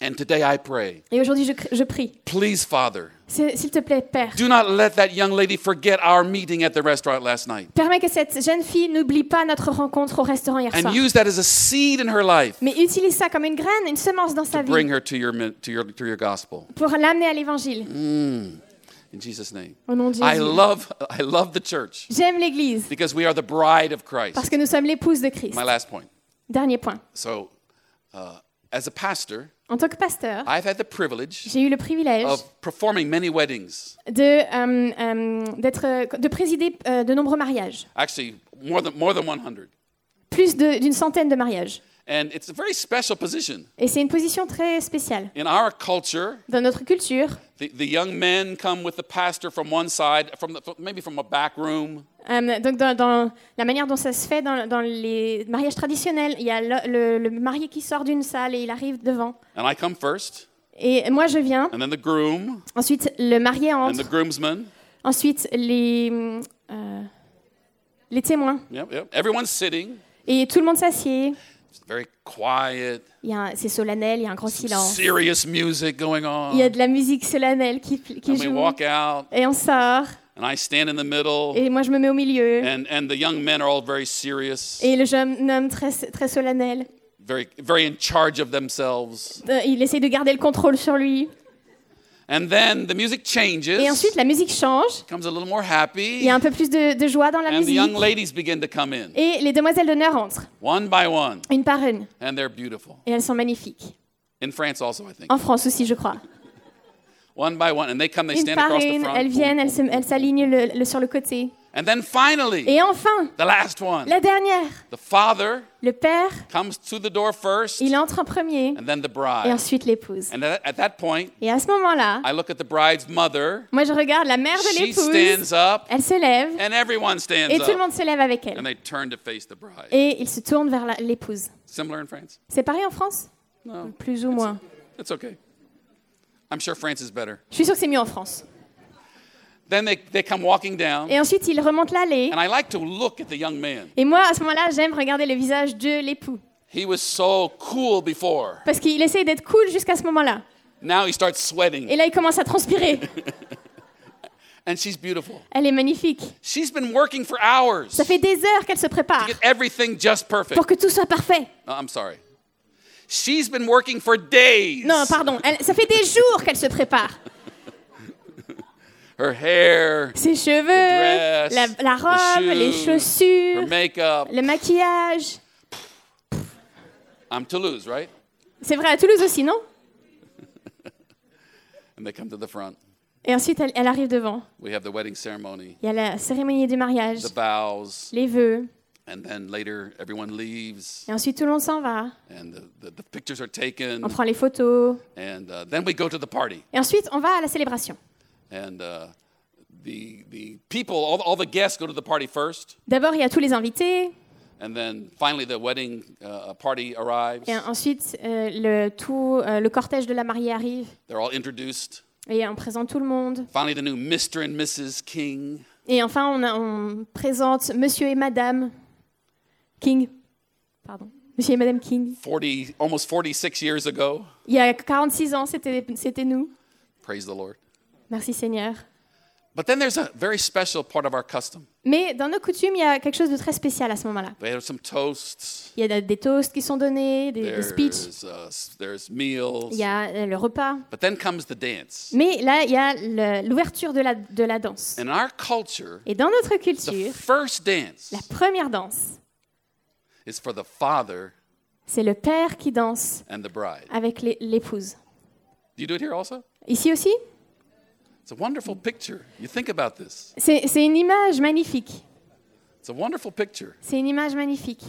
Speaker 1: And today I pray,
Speaker 2: Et aujourd'hui, je, cr- je prie.
Speaker 1: please, Father,
Speaker 2: S'il te plaît, Père,
Speaker 1: do not let that young lady forget our meeting at the restaurant last night.
Speaker 2: permets que cette jeune fille n'oublie pas notre rencontre au restaurant hier
Speaker 1: And
Speaker 2: soir.
Speaker 1: use that as a seed in her life
Speaker 2: Mais utilise ça comme une graine, une semence dans sa
Speaker 1: to bring
Speaker 2: vie
Speaker 1: her to your, min- to your, to your gospel.
Speaker 2: pour l'amener à l'évangile.
Speaker 1: In Jesus' name.
Speaker 2: Au nom de
Speaker 1: I
Speaker 2: Jésus.
Speaker 1: love, I love the church
Speaker 2: J'aime l'Église
Speaker 1: because we are the bride of
Speaker 2: parce
Speaker 1: Christ.
Speaker 2: que nous sommes l'épouse de Christ.
Speaker 1: My last point.
Speaker 2: Dernier point.
Speaker 1: So, uh, as a pastor,
Speaker 2: En tant que pasteur,
Speaker 1: I've had the privilege
Speaker 2: j'ai eu le privilège
Speaker 1: of performing many weddings.
Speaker 2: de, d'être, euh, de présider euh, de nombreux mariages,
Speaker 1: Actually, more than, more than 100.
Speaker 2: plus d'une centaine de mariages.
Speaker 1: And it's a very special position.
Speaker 2: Et c'est une position très spéciale.
Speaker 1: In our culture,
Speaker 2: Dans notre culture,
Speaker 1: the, the young men come with the pastor from one side, from the, maybe from a back room,
Speaker 2: euh, donc dans, dans la manière dont ça se fait dans, dans les mariages traditionnels, il y a le, le- le marié qui sort d'une salle et il arrive devant.
Speaker 1: and I come first,
Speaker 2: Et moi, je viens.
Speaker 1: and then the groom,
Speaker 2: Ensuite, le marié
Speaker 1: and the
Speaker 2: entre.
Speaker 1: groomsman.
Speaker 2: Ensuite, les, euh, les témoins.
Speaker 1: Yep, yep. Everyone's sitting.
Speaker 2: Et tout le monde s'assied.
Speaker 1: It's very quiet.
Speaker 2: Il y a un- C'est solennel, il y a un grand silence.
Speaker 1: Serious music going on.
Speaker 2: Il y a de la musique solennelle qui, qui
Speaker 1: and we
Speaker 2: joue.
Speaker 1: walk out,
Speaker 2: Et on sort.
Speaker 1: and I stand in the middle,
Speaker 2: Et moi, je me mets au milieu.
Speaker 1: and, and the young men are all very serious,
Speaker 2: Et le jeune homme très, très solennel,
Speaker 1: very, very in charge of themselves.
Speaker 2: euh, il essaye de garder le contrôle sur lui.
Speaker 1: And then the music changes,
Speaker 2: Et ensuite, la musique change.
Speaker 1: becomes a little more
Speaker 2: Il y a un peu plus de, de joie dans la
Speaker 1: and the
Speaker 2: musique.
Speaker 1: young ladies begin to come in,
Speaker 2: Et les demoiselles d'honneur entrent,
Speaker 1: one by one,
Speaker 2: une par une.
Speaker 1: and they're beautiful.
Speaker 2: Et elles sont magnifiques.
Speaker 1: In France also, I think.
Speaker 2: En France aussi, je crois.
Speaker 1: One by one, and they come, they
Speaker 2: Une
Speaker 1: stand
Speaker 2: par
Speaker 1: across the
Speaker 2: une,
Speaker 1: front.
Speaker 2: elles viennent, elles s'alignent le- le- sur le côté.
Speaker 1: And then finally,
Speaker 2: Et enfin,
Speaker 1: the last one,
Speaker 2: la dernière,
Speaker 1: the father
Speaker 2: le père,
Speaker 1: comes to the door first,
Speaker 2: il entre en premier
Speaker 1: and then the
Speaker 2: et
Speaker 1: bride.
Speaker 2: ensuite l'épouse.
Speaker 1: And at, at that point,
Speaker 2: Et à ce moment-là,
Speaker 1: I look at the bride's mother.
Speaker 2: moi je regarde la mère de l'épouse,
Speaker 1: stands up,
Speaker 2: elle se lève
Speaker 1: and everyone stands
Speaker 2: et tout le
Speaker 1: up,
Speaker 2: monde se lève avec
Speaker 1: and
Speaker 2: elle.
Speaker 1: they turn to face the bride.
Speaker 2: Et il se tourne vers l'épouse.
Speaker 1: Similar in France?
Speaker 2: C'est pareil en France?
Speaker 1: No,
Speaker 2: Plus ou moins.
Speaker 1: it's okay. I'm sure France is better.
Speaker 2: Je suis sûre que c'est mieux en France.
Speaker 1: Then they, they come walking down,
Speaker 2: Et ensuite, il remonte l'allée.
Speaker 1: and I like to look at the young man.
Speaker 2: Et moi, à ce moment-là, j'aime regarder le visage de l'époux.
Speaker 1: He was so cool before.
Speaker 2: Parce qu'il essaye d'être cool jusqu'à ce moment-là.
Speaker 1: Now he starts sweating,
Speaker 2: Et là, il commence à transpirer. [LAUGHS]
Speaker 1: and she's beautiful.
Speaker 2: Elle est magnifique.
Speaker 1: She's been working for hours
Speaker 2: Ça
Speaker 1: to
Speaker 2: fait des heures qu'elle se prépare
Speaker 1: get everything just perfect.
Speaker 2: pour que tout soit parfait.
Speaker 1: No, I'm sorry. She's been working for days.
Speaker 2: Non, pardon. Elle- ça fait des jours qu'elle se prépare.
Speaker 1: Her hair,
Speaker 2: Ses cheveux,
Speaker 1: dress,
Speaker 2: la, la
Speaker 1: the
Speaker 2: robe, les chaussures,
Speaker 1: her makeup.
Speaker 2: le maquillage.
Speaker 1: I'm Toulouse, right?
Speaker 2: C'est vrai à Toulouse aussi, non? [LAUGHS]
Speaker 1: And they come to the front.
Speaker 2: Et ensuite, elle, elle arrive devant.
Speaker 1: We have the wedding ceremony,
Speaker 2: Il y a la cérémonie du mariage,
Speaker 1: the vows,
Speaker 2: les vœux.
Speaker 1: and then later everyone leaves,
Speaker 2: Et ensuite, tout le monde s'en va.
Speaker 1: and the, the, the pictures are taken,
Speaker 2: On prend les photos.
Speaker 1: and uh, then we go to the party.
Speaker 2: Et ensuite, on va à la célébration.
Speaker 1: And uh, the, the people, all, all the guests go to the party first,
Speaker 2: D'abord, il y a tous les invités.
Speaker 1: and then finally the wedding uh, party arrives.
Speaker 2: Et ensuite, euh, le, tout, euh, le cortège de la mariée arrive.
Speaker 1: They're all introduced.
Speaker 2: Et on présente tout le monde.
Speaker 1: Finally, the new Mr. and Mrs. King.
Speaker 2: Et enfin, on, a- on présente Monsieur et Madame King. Pardon. Monsieur et Madame King.
Speaker 1: 40, almost 46 years ago.
Speaker 2: Il y a 46 ans, c'était c'était nous.
Speaker 1: Praise the Lord.
Speaker 2: Merci Seigneur.
Speaker 1: But then there's a very special part of our custom.
Speaker 2: Mais dans nos coutumes, il y a quelque chose de très spécial à ce moment-là.
Speaker 1: Some toasts.
Speaker 2: Il y a des toasts qui sont donnés, des, des speeches,
Speaker 1: uh, s- there's meals.
Speaker 2: il y a euh, le repas.
Speaker 1: But then comes the dance.
Speaker 2: Mais là, il y a l'ouverture de la, de la danse.
Speaker 1: In our culture,
Speaker 2: Et dans notre
Speaker 1: the
Speaker 2: culture,
Speaker 1: first dance
Speaker 2: la première danse,
Speaker 1: is for the father
Speaker 2: c'est le père qui danse
Speaker 1: and the bride.
Speaker 2: avec l'épouse.
Speaker 1: Do you do it here also?
Speaker 2: Ici aussi, c'est c'est une image magnifique.
Speaker 1: It's a wonderful picture.
Speaker 2: C'est une image magnifique.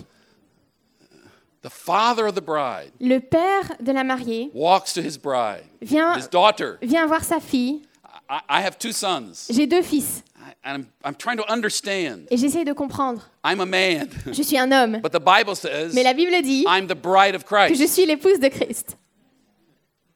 Speaker 1: The father of the bride
Speaker 2: Le père de la mariée
Speaker 1: walks to his bride,
Speaker 2: vient,
Speaker 1: his daughter.
Speaker 2: vient voir sa fille.
Speaker 1: I, have two sons,
Speaker 2: J'ai deux fils
Speaker 1: and I'm, I'm trying to understand.
Speaker 2: et j'essaye de comprendre.
Speaker 1: I'm a man,
Speaker 2: Je suis un homme,
Speaker 1: but the Bible says
Speaker 2: mais la Bible dit
Speaker 1: I'm the bride of
Speaker 2: que je
Speaker 1: Christ.
Speaker 2: suis l'épouse de Christ.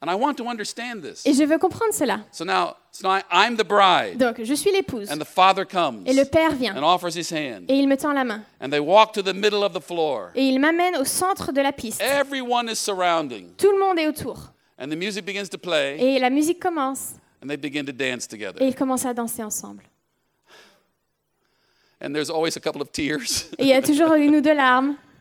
Speaker 1: And I want to understand this.
Speaker 2: Et je veux comprendre cela.
Speaker 1: So now, so now I, I'm the bride,
Speaker 2: Donc, je suis l'épouse
Speaker 1: and the father comes
Speaker 2: et le père vient
Speaker 1: and offers his hand,
Speaker 2: et il me tend la main
Speaker 1: and they walk to the middle of the floor.
Speaker 2: et il m'amène au centre de la piste.
Speaker 1: Everyone is surrounding,
Speaker 2: Tout le monde est autour.
Speaker 1: And the music begins to play,
Speaker 2: Et la musique commence.
Speaker 1: and they begin to dance
Speaker 2: Et
Speaker 1: together.
Speaker 2: ils commencent à danser ensemble.
Speaker 1: And there's always a couple of tears.
Speaker 2: Et il y a toujours une ou deux larmes. [LAUGHS]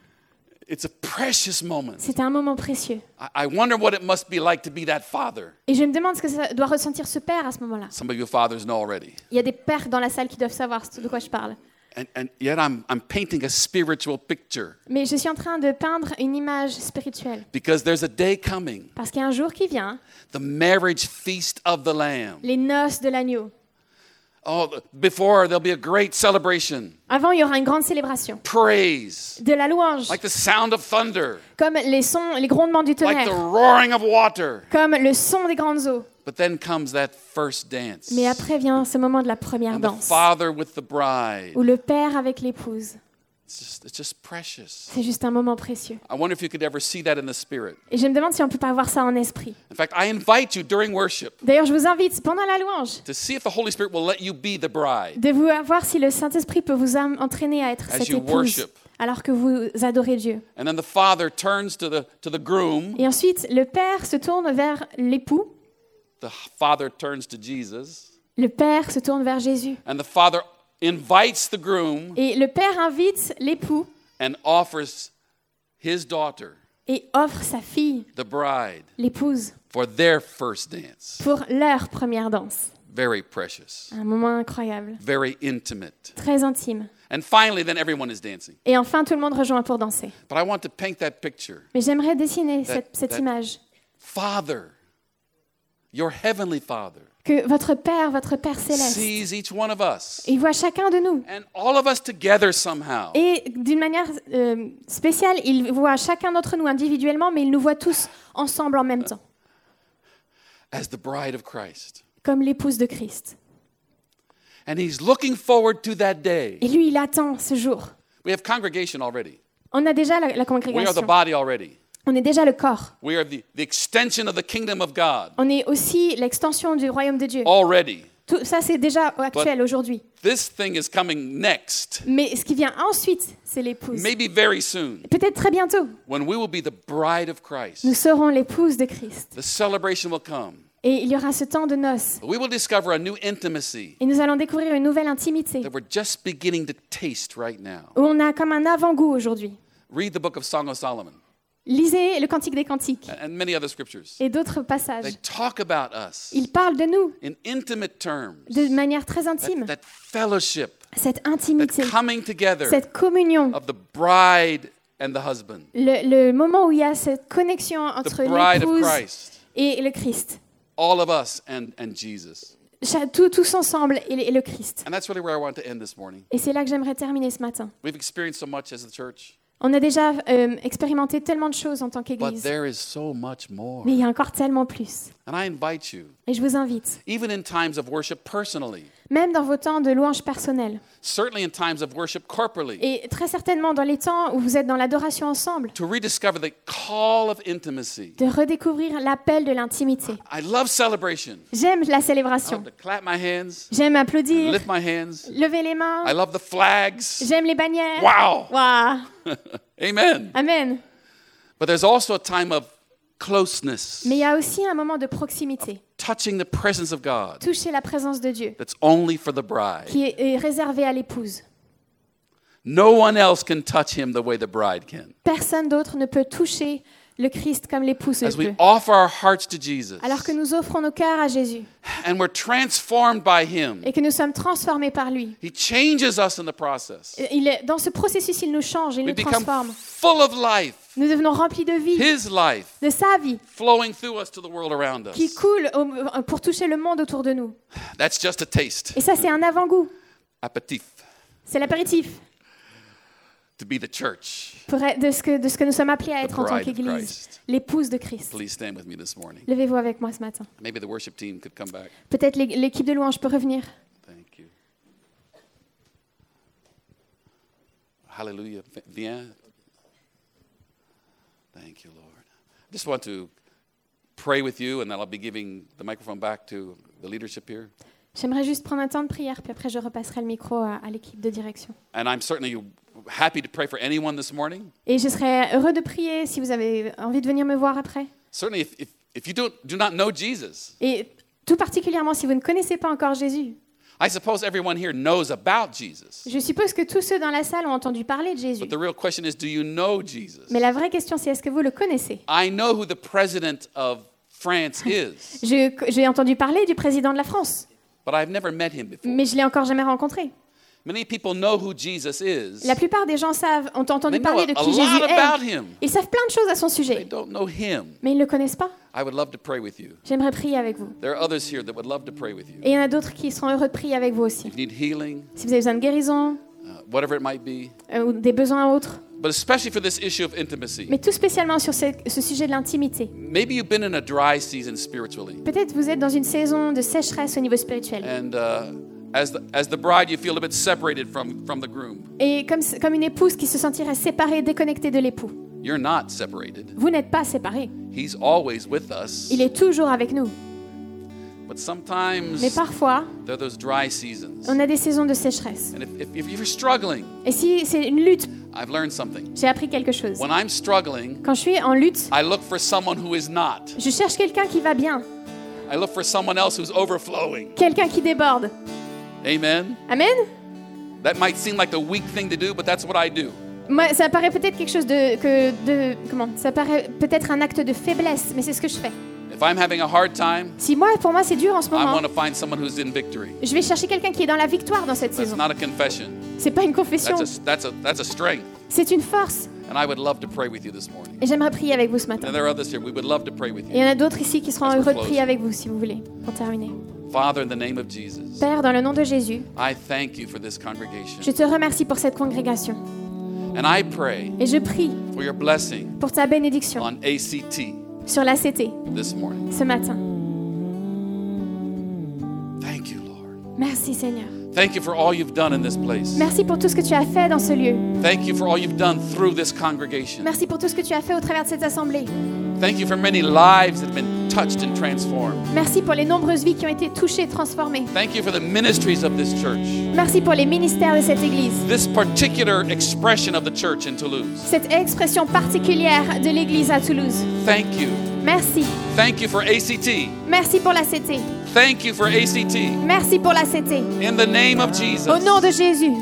Speaker 1: It's a precious moment.
Speaker 2: C'est un moment précieux.
Speaker 1: I wonder what it must be like to be that father.
Speaker 2: Et je me demande ce que ça doit ressentir ce père à ce moment-là.
Speaker 1: Some of you fathers know already.
Speaker 2: Il y a des pères dans la salle qui doivent savoir de quoi je parle.
Speaker 1: And, and yet I'm, I'm painting a spiritual picture
Speaker 2: Mais je suis en train de peindre une image spirituelle.
Speaker 1: because there's a day coming,
Speaker 2: Parce qu'il y a un jour qui vient,
Speaker 1: the marriage feast of the Lamb.
Speaker 2: les noces de l'agneau.
Speaker 1: Oh, before there'll be a great celebration,
Speaker 2: Avant, il y aura une grande célébration.
Speaker 1: praise,
Speaker 2: De la louange.
Speaker 1: like the sound of thunder,
Speaker 2: Comme les sons, les grondements du
Speaker 1: like the
Speaker 2: tonnerre.
Speaker 1: roaring of water.
Speaker 2: Comme le son des grandes eaux.
Speaker 1: But then comes that first dance.
Speaker 2: Mais après vient ce moment de la première
Speaker 1: And the
Speaker 2: danse.
Speaker 1: father with the bride.
Speaker 2: Où le père avec l'épouse.
Speaker 1: It's just, it's just precious.
Speaker 2: C'est juste un moment précieux.
Speaker 1: I wonder if you could ever see that in the spirit.
Speaker 2: Et je me demande si on peut pas voir ça en esprit.
Speaker 1: In fact, I invite you during worship
Speaker 2: D'ailleurs, je vous invite pendant la louange
Speaker 1: to see if the Holy Spirit will let you be the bride.
Speaker 2: de vous voir si le Saint-Esprit peut vous entraîner à être
Speaker 1: As
Speaker 2: cette
Speaker 1: you
Speaker 2: épouse
Speaker 1: worship.
Speaker 2: alors que vous adorez Dieu.
Speaker 1: And then the father turns to the, to the groom.
Speaker 2: Et ensuite, le père se tourne vers l'époux,
Speaker 1: The father turns to Jesus.
Speaker 2: le père se tourne vers Jésus.
Speaker 1: And the father invites the groom
Speaker 2: Et le père invite l'époux
Speaker 1: and offers his daughter,
Speaker 2: et offre sa fille,
Speaker 1: the bride,
Speaker 2: l'épouse,
Speaker 1: for their first dance.
Speaker 2: pour leur première danse.
Speaker 1: Very precious,
Speaker 2: Un moment incroyable,
Speaker 1: very intimate.
Speaker 2: très intime.
Speaker 1: And finally, then everyone is dancing.
Speaker 2: Et enfin, tout le monde rejoint pour danser.
Speaker 1: But I want to paint that picture.
Speaker 2: Mais j'aimerais dessiner cette, cette
Speaker 1: that-
Speaker 2: image.
Speaker 1: Father, your heavenly Father,
Speaker 2: Que votre Père, votre Père céleste,
Speaker 1: sees each one of us
Speaker 2: il voit chacun de nous.
Speaker 1: and all of us together somehow.
Speaker 2: Et d'une manière euh, spéciale, il voit chacun d'entre nous individuellement, mais il nous voit tous ensemble en même temps,
Speaker 1: as the bride of Christ.
Speaker 2: comme l'épouse de Christ.
Speaker 1: And he's looking forward to that day.
Speaker 2: Et lui, il attend ce jour.
Speaker 1: We have congregation already.
Speaker 2: On a déjà la, la
Speaker 1: We are the
Speaker 2: congrégation.
Speaker 1: body already.
Speaker 2: On est déjà le corps.
Speaker 1: We are the, the extension of the kingdom of God
Speaker 2: On est aussi l'extension du royaume de Dieu.
Speaker 1: already.
Speaker 2: Tout ça, c'est déjà actuel aujourd'hui.
Speaker 1: This thing is coming next,
Speaker 2: Mais ce qui vient ensuite, c'est l'épouse.
Speaker 1: maybe very soon,
Speaker 2: Peut-être très bientôt,
Speaker 1: when we will be the bride of Christ.
Speaker 2: nous serons l'épouse de Christ.
Speaker 1: The celebration will come.
Speaker 2: Et il y aura ce temps de noces.
Speaker 1: We will discover a new intimacy
Speaker 2: Et nous allons découvrir une nouvelle intimité
Speaker 1: that we're just beginning to taste right now.
Speaker 2: où on a comme un avant-goût aujourd'hui.
Speaker 1: Read the book of Song of Solomon
Speaker 2: Lisez le Cantique des Cantiques
Speaker 1: and many other scriptures.
Speaker 2: et d'autres
Speaker 1: They
Speaker 2: passages.
Speaker 1: talk about us
Speaker 2: Il parle de nous
Speaker 1: in intimate terms.
Speaker 2: de manière très intime.
Speaker 1: that fellowship,
Speaker 2: Cette
Speaker 1: that
Speaker 2: intimité,
Speaker 1: coming together
Speaker 2: cette communion,
Speaker 1: of the bride and the husband,
Speaker 2: le, le moment où il y a cette connexion
Speaker 1: the
Speaker 2: entre l'épouse et le Christ.
Speaker 1: all of us and, and Jesus.
Speaker 2: Tout- tous ensemble et le, Christ.
Speaker 1: And that's really where I want to end this morning.
Speaker 2: Et c'est là que j'aimerais terminer ce matin.
Speaker 1: We've experienced so much as a church,
Speaker 2: On a déjà euh, expérimenté tellement de choses en tant qu'Église,
Speaker 1: there is so much more.
Speaker 2: mais il y a encore tellement plus.
Speaker 1: And I invite you,
Speaker 2: Et je vous invite,
Speaker 1: even in times of worship personally,
Speaker 2: même dans vos temps de louange personnelle,
Speaker 1: certainly in times of worship corporately,
Speaker 2: et très certainement dans les temps où vous êtes dans l'adoration ensemble,
Speaker 1: to rediscover the call of intimacy.
Speaker 2: de redécouvrir l'appel de l'intimité.
Speaker 1: I love celebration.
Speaker 2: J'aime la
Speaker 1: I
Speaker 2: célébration.
Speaker 1: love to clap my hands,
Speaker 2: J'aime applaudir,
Speaker 1: lift my hands.
Speaker 2: lever les mains.
Speaker 1: I love the flags.
Speaker 2: J'aime les bannières.
Speaker 1: Wow.
Speaker 2: Waouh. [LAUGHS]
Speaker 1: Amen.
Speaker 2: Amen.
Speaker 1: But there's also a time of closeness,
Speaker 2: Mais il y a aussi un moment de proximité,
Speaker 1: touching the presence of God
Speaker 2: toucher la présence de Dieu,
Speaker 1: that's only for the bride.
Speaker 2: qui est, est réservée à l'épouse.
Speaker 1: No one else can touch him the way the bride can.
Speaker 2: Personne d'autre ne peut toucher le Christ comme
Speaker 1: As we
Speaker 2: peut.
Speaker 1: offer our hearts to Jesus
Speaker 2: Alors que nous offrons nos cœurs à Jésus
Speaker 1: and we're transformed by him,
Speaker 2: et que nous sommes transformés par lui,
Speaker 1: he changes us in the process.
Speaker 2: il est, dans ce processus, il nous change, il
Speaker 1: We
Speaker 2: nous
Speaker 1: become
Speaker 2: transforme.
Speaker 1: full of life,
Speaker 2: Nous devenons remplis de vie,
Speaker 1: his life
Speaker 2: de sa vie,
Speaker 1: flowing through us to the world around
Speaker 2: qui
Speaker 1: us.
Speaker 2: coule au- pour toucher le monde autour de nous.
Speaker 1: That's just a taste,
Speaker 2: Et ça, c'est un avant-goût.
Speaker 1: aperitif,
Speaker 2: C'est l'apéritif
Speaker 1: to be the church.
Speaker 2: pour être- de ce, que, de ce que nous sommes appelés à être en tant qu'Église, l'épouse de Christ.
Speaker 1: Please stand with me this morning.
Speaker 2: Levez-vous avec moi ce matin.
Speaker 1: Maybe the worship team could come back.
Speaker 2: Peut-être l'é- l'équipe de louange peut revenir.
Speaker 1: Thank you. Hallelujah. Viens. Thank you, Lord. I just want to pray with you, and then I'll be giving the microphone back to the leadership here.
Speaker 2: J'aimerais juste prendre un temps de prière, puis après je repasserai le micro à, à l'équipe de direction.
Speaker 1: And I'm certainly happy to pray for anyone this morning.
Speaker 2: Et je serais heureux de prier si vous avez envie de venir me voir après.
Speaker 1: Certainly, if, if, if you don't, do not know Jesus,
Speaker 2: Et tout particulièrement si vous ne connaissez pas encore Jésus.
Speaker 1: I suppose everyone here knows about Jesus.
Speaker 2: Je suppose que tous ceux dans la salle ont entendu parler de Jésus.
Speaker 1: But the real question is, do you know Jesus?
Speaker 2: Mais la vraie question, c'est est-ce que vous le connaissez?
Speaker 1: I know who the president of France [LAUGHS] is,
Speaker 2: Je- J'ai entendu parler du président de la France,
Speaker 1: but I've never met him before.
Speaker 2: mais je l'ai encore jamais rencontré.
Speaker 1: Many people know who Jesus is.
Speaker 2: La plupart des gens savent, ont entendu parler de qui Jésus
Speaker 1: lot about
Speaker 2: est.
Speaker 1: him.
Speaker 2: Ils savent plein de choses à son
Speaker 1: They
Speaker 2: sujet,
Speaker 1: don't know him.
Speaker 2: mais ils ne le connaissent pas.
Speaker 1: I would love to pray with you.
Speaker 2: J'aimerais prier avec vous.
Speaker 1: There are others here that would love to pray with you.
Speaker 2: Et il y en a d'autres qui seront heureux de prier avec vous aussi.
Speaker 1: If you need healing,
Speaker 2: Si vous avez besoin de guérison
Speaker 1: uh, whatever it might be,
Speaker 2: euh, ou des besoins autres,
Speaker 1: but especially for this issue of intimacy.
Speaker 2: mais tout spécialement sur ce, ce sujet de l'intimité.
Speaker 1: Maybe you've been in a dry season spiritually,
Speaker 2: Peut-être vous êtes dans une saison de sécheresse au niveau spirituel.
Speaker 1: and uh, as the, as the bride, you feel a bit separated from from the groom.
Speaker 2: Et comme, comme une épouse qui se sentirait séparée, déconnectée de l'époux.
Speaker 1: You're not separated.
Speaker 2: Vous n'êtes pas séparés.
Speaker 1: He's always with us.
Speaker 2: Il est toujours avec nous.
Speaker 1: But sometimes
Speaker 2: Mais parfois,
Speaker 1: there are those dry seasons.
Speaker 2: on a des saisons de sécheresse.
Speaker 1: And if, if, if you're struggling,
Speaker 2: Et si c'est une lutte,
Speaker 1: I've learned something.
Speaker 2: j'ai appris quelque chose.
Speaker 1: When I'm struggling,
Speaker 2: Quand je suis en lutte,
Speaker 1: I look for someone who is not.
Speaker 2: je cherche quelqu'un qui va bien,
Speaker 1: I look for someone else who's overflowing.
Speaker 2: quelqu'un qui déborde.
Speaker 1: Amen.
Speaker 2: Amen
Speaker 1: That might seem like the weak thing to do, but that's what I do.
Speaker 2: Moi, ça paraît peut-être quelque chose de, que de comment Ça paraît peut-être un acte de faiblesse, mais c'est ce que je fais.
Speaker 1: If I'm having a hard time,
Speaker 2: Si moi, pour moi, c'est dur en ce
Speaker 1: I
Speaker 2: moment,
Speaker 1: want to find someone who's in victory.
Speaker 2: je vais chercher quelqu'un qui est dans la victoire dans cette
Speaker 1: That's
Speaker 2: saison.
Speaker 1: not a confession.
Speaker 2: C'est pas une confession,
Speaker 1: That's a, that's a, that's a strength.
Speaker 2: c'est une force.
Speaker 1: And I would love to pray with you this morning.
Speaker 2: Et j'aimerais prier avec vous ce matin.
Speaker 1: And there are others here. We would love to pray with
Speaker 2: Et il y
Speaker 1: you.
Speaker 2: en a d'autres ici qui seront heureux de prier avec vous si vous voulez, pour terminer.
Speaker 1: Father, in the name of Jesus,
Speaker 2: Père, dans le nom de Jésus,
Speaker 1: I thank you for this congregation.
Speaker 2: je te remercie pour cette congrégation.
Speaker 1: And I pray
Speaker 2: Et je prie
Speaker 1: for your blessing
Speaker 2: pour ta bénédiction
Speaker 1: on ACT
Speaker 2: sur l'ACT
Speaker 1: this morning.
Speaker 2: ce matin.
Speaker 1: Thank you, Lord.
Speaker 2: Merci Seigneur.
Speaker 1: Thank you for all you've done in this place.
Speaker 2: Merci pour tout ce que tu as fait dans ce lieu.
Speaker 1: Thank you for all you've done through this congregation.
Speaker 2: Merci pour tout ce que tu as fait au travers de cette assemblée.
Speaker 1: Thank you for many lives that have been touched and transformed.
Speaker 2: Merci pour les nombreuses vies qui ont été touchées, transformées.
Speaker 1: Thank you for the ministries of this church.
Speaker 2: Merci pour les ministères de cette Église.
Speaker 1: This particular expression of the church in Toulouse.
Speaker 2: Cette expression particulière de l'Église à Toulouse.
Speaker 1: Thank you.
Speaker 2: Merci.
Speaker 1: Thank you for ACT.
Speaker 2: Merci pour l'ACT.
Speaker 1: Thank you for ACT.
Speaker 2: Merci pour l'ACT.
Speaker 1: In the name of Jesus.
Speaker 2: Au nom de Jésus.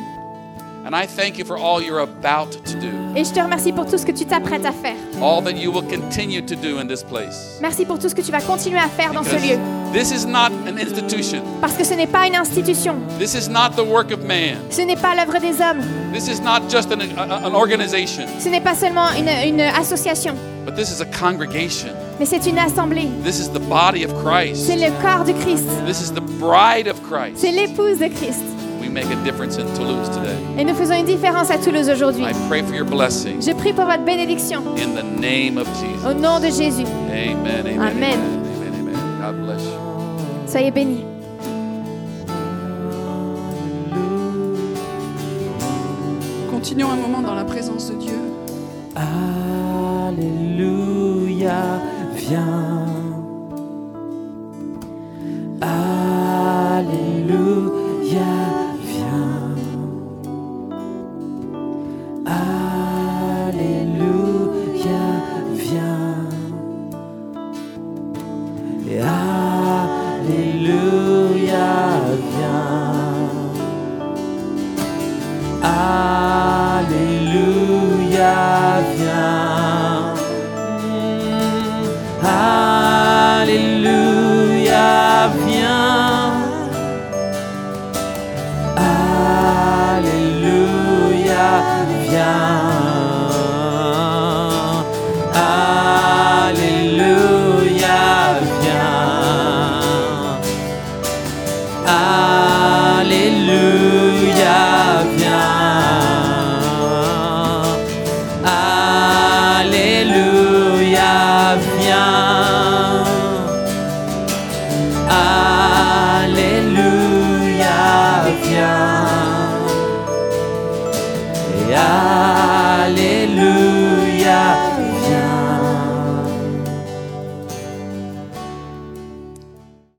Speaker 1: And I thank you for all you're about to do.
Speaker 2: Et je te remercie pour tout ce que tu t'apprêtes à faire.
Speaker 1: All that you will continue to do in this place.
Speaker 2: Merci pour tout ce que tu vas continuer à faire dans ce
Speaker 1: Because
Speaker 2: lieu.
Speaker 1: this is not an institution.
Speaker 2: Parce que ce n'est pas une institution.
Speaker 1: This is not the work of man.
Speaker 2: Ce n'est pas l'œuvre des hommes.
Speaker 1: This is not just an, an organization,
Speaker 2: Ce n'est pas seulement une, une association.
Speaker 1: but this is a congregation.
Speaker 2: Mais c'est une assemblée.
Speaker 1: This is the body of Christ.
Speaker 2: C'est le corps du Christ.
Speaker 1: This is the bride of Christ.
Speaker 2: C'est l'épouse de Christ.
Speaker 1: We make a difference in Toulouse today.
Speaker 2: Et nous faisons une différence à Toulouse aujourd'hui.
Speaker 1: I pray for your blessing
Speaker 2: Je prie pour votre bénédiction.
Speaker 1: in the name of Jesus.
Speaker 2: Au nom de Jésus.
Speaker 1: Amen. Amen.
Speaker 2: Amen.
Speaker 1: Amen. Amen. amen. God bless you.
Speaker 2: Soyez bénis.
Speaker 3: Continuons un moment dans la présence de Dieu.
Speaker 4: Alléluia, viens.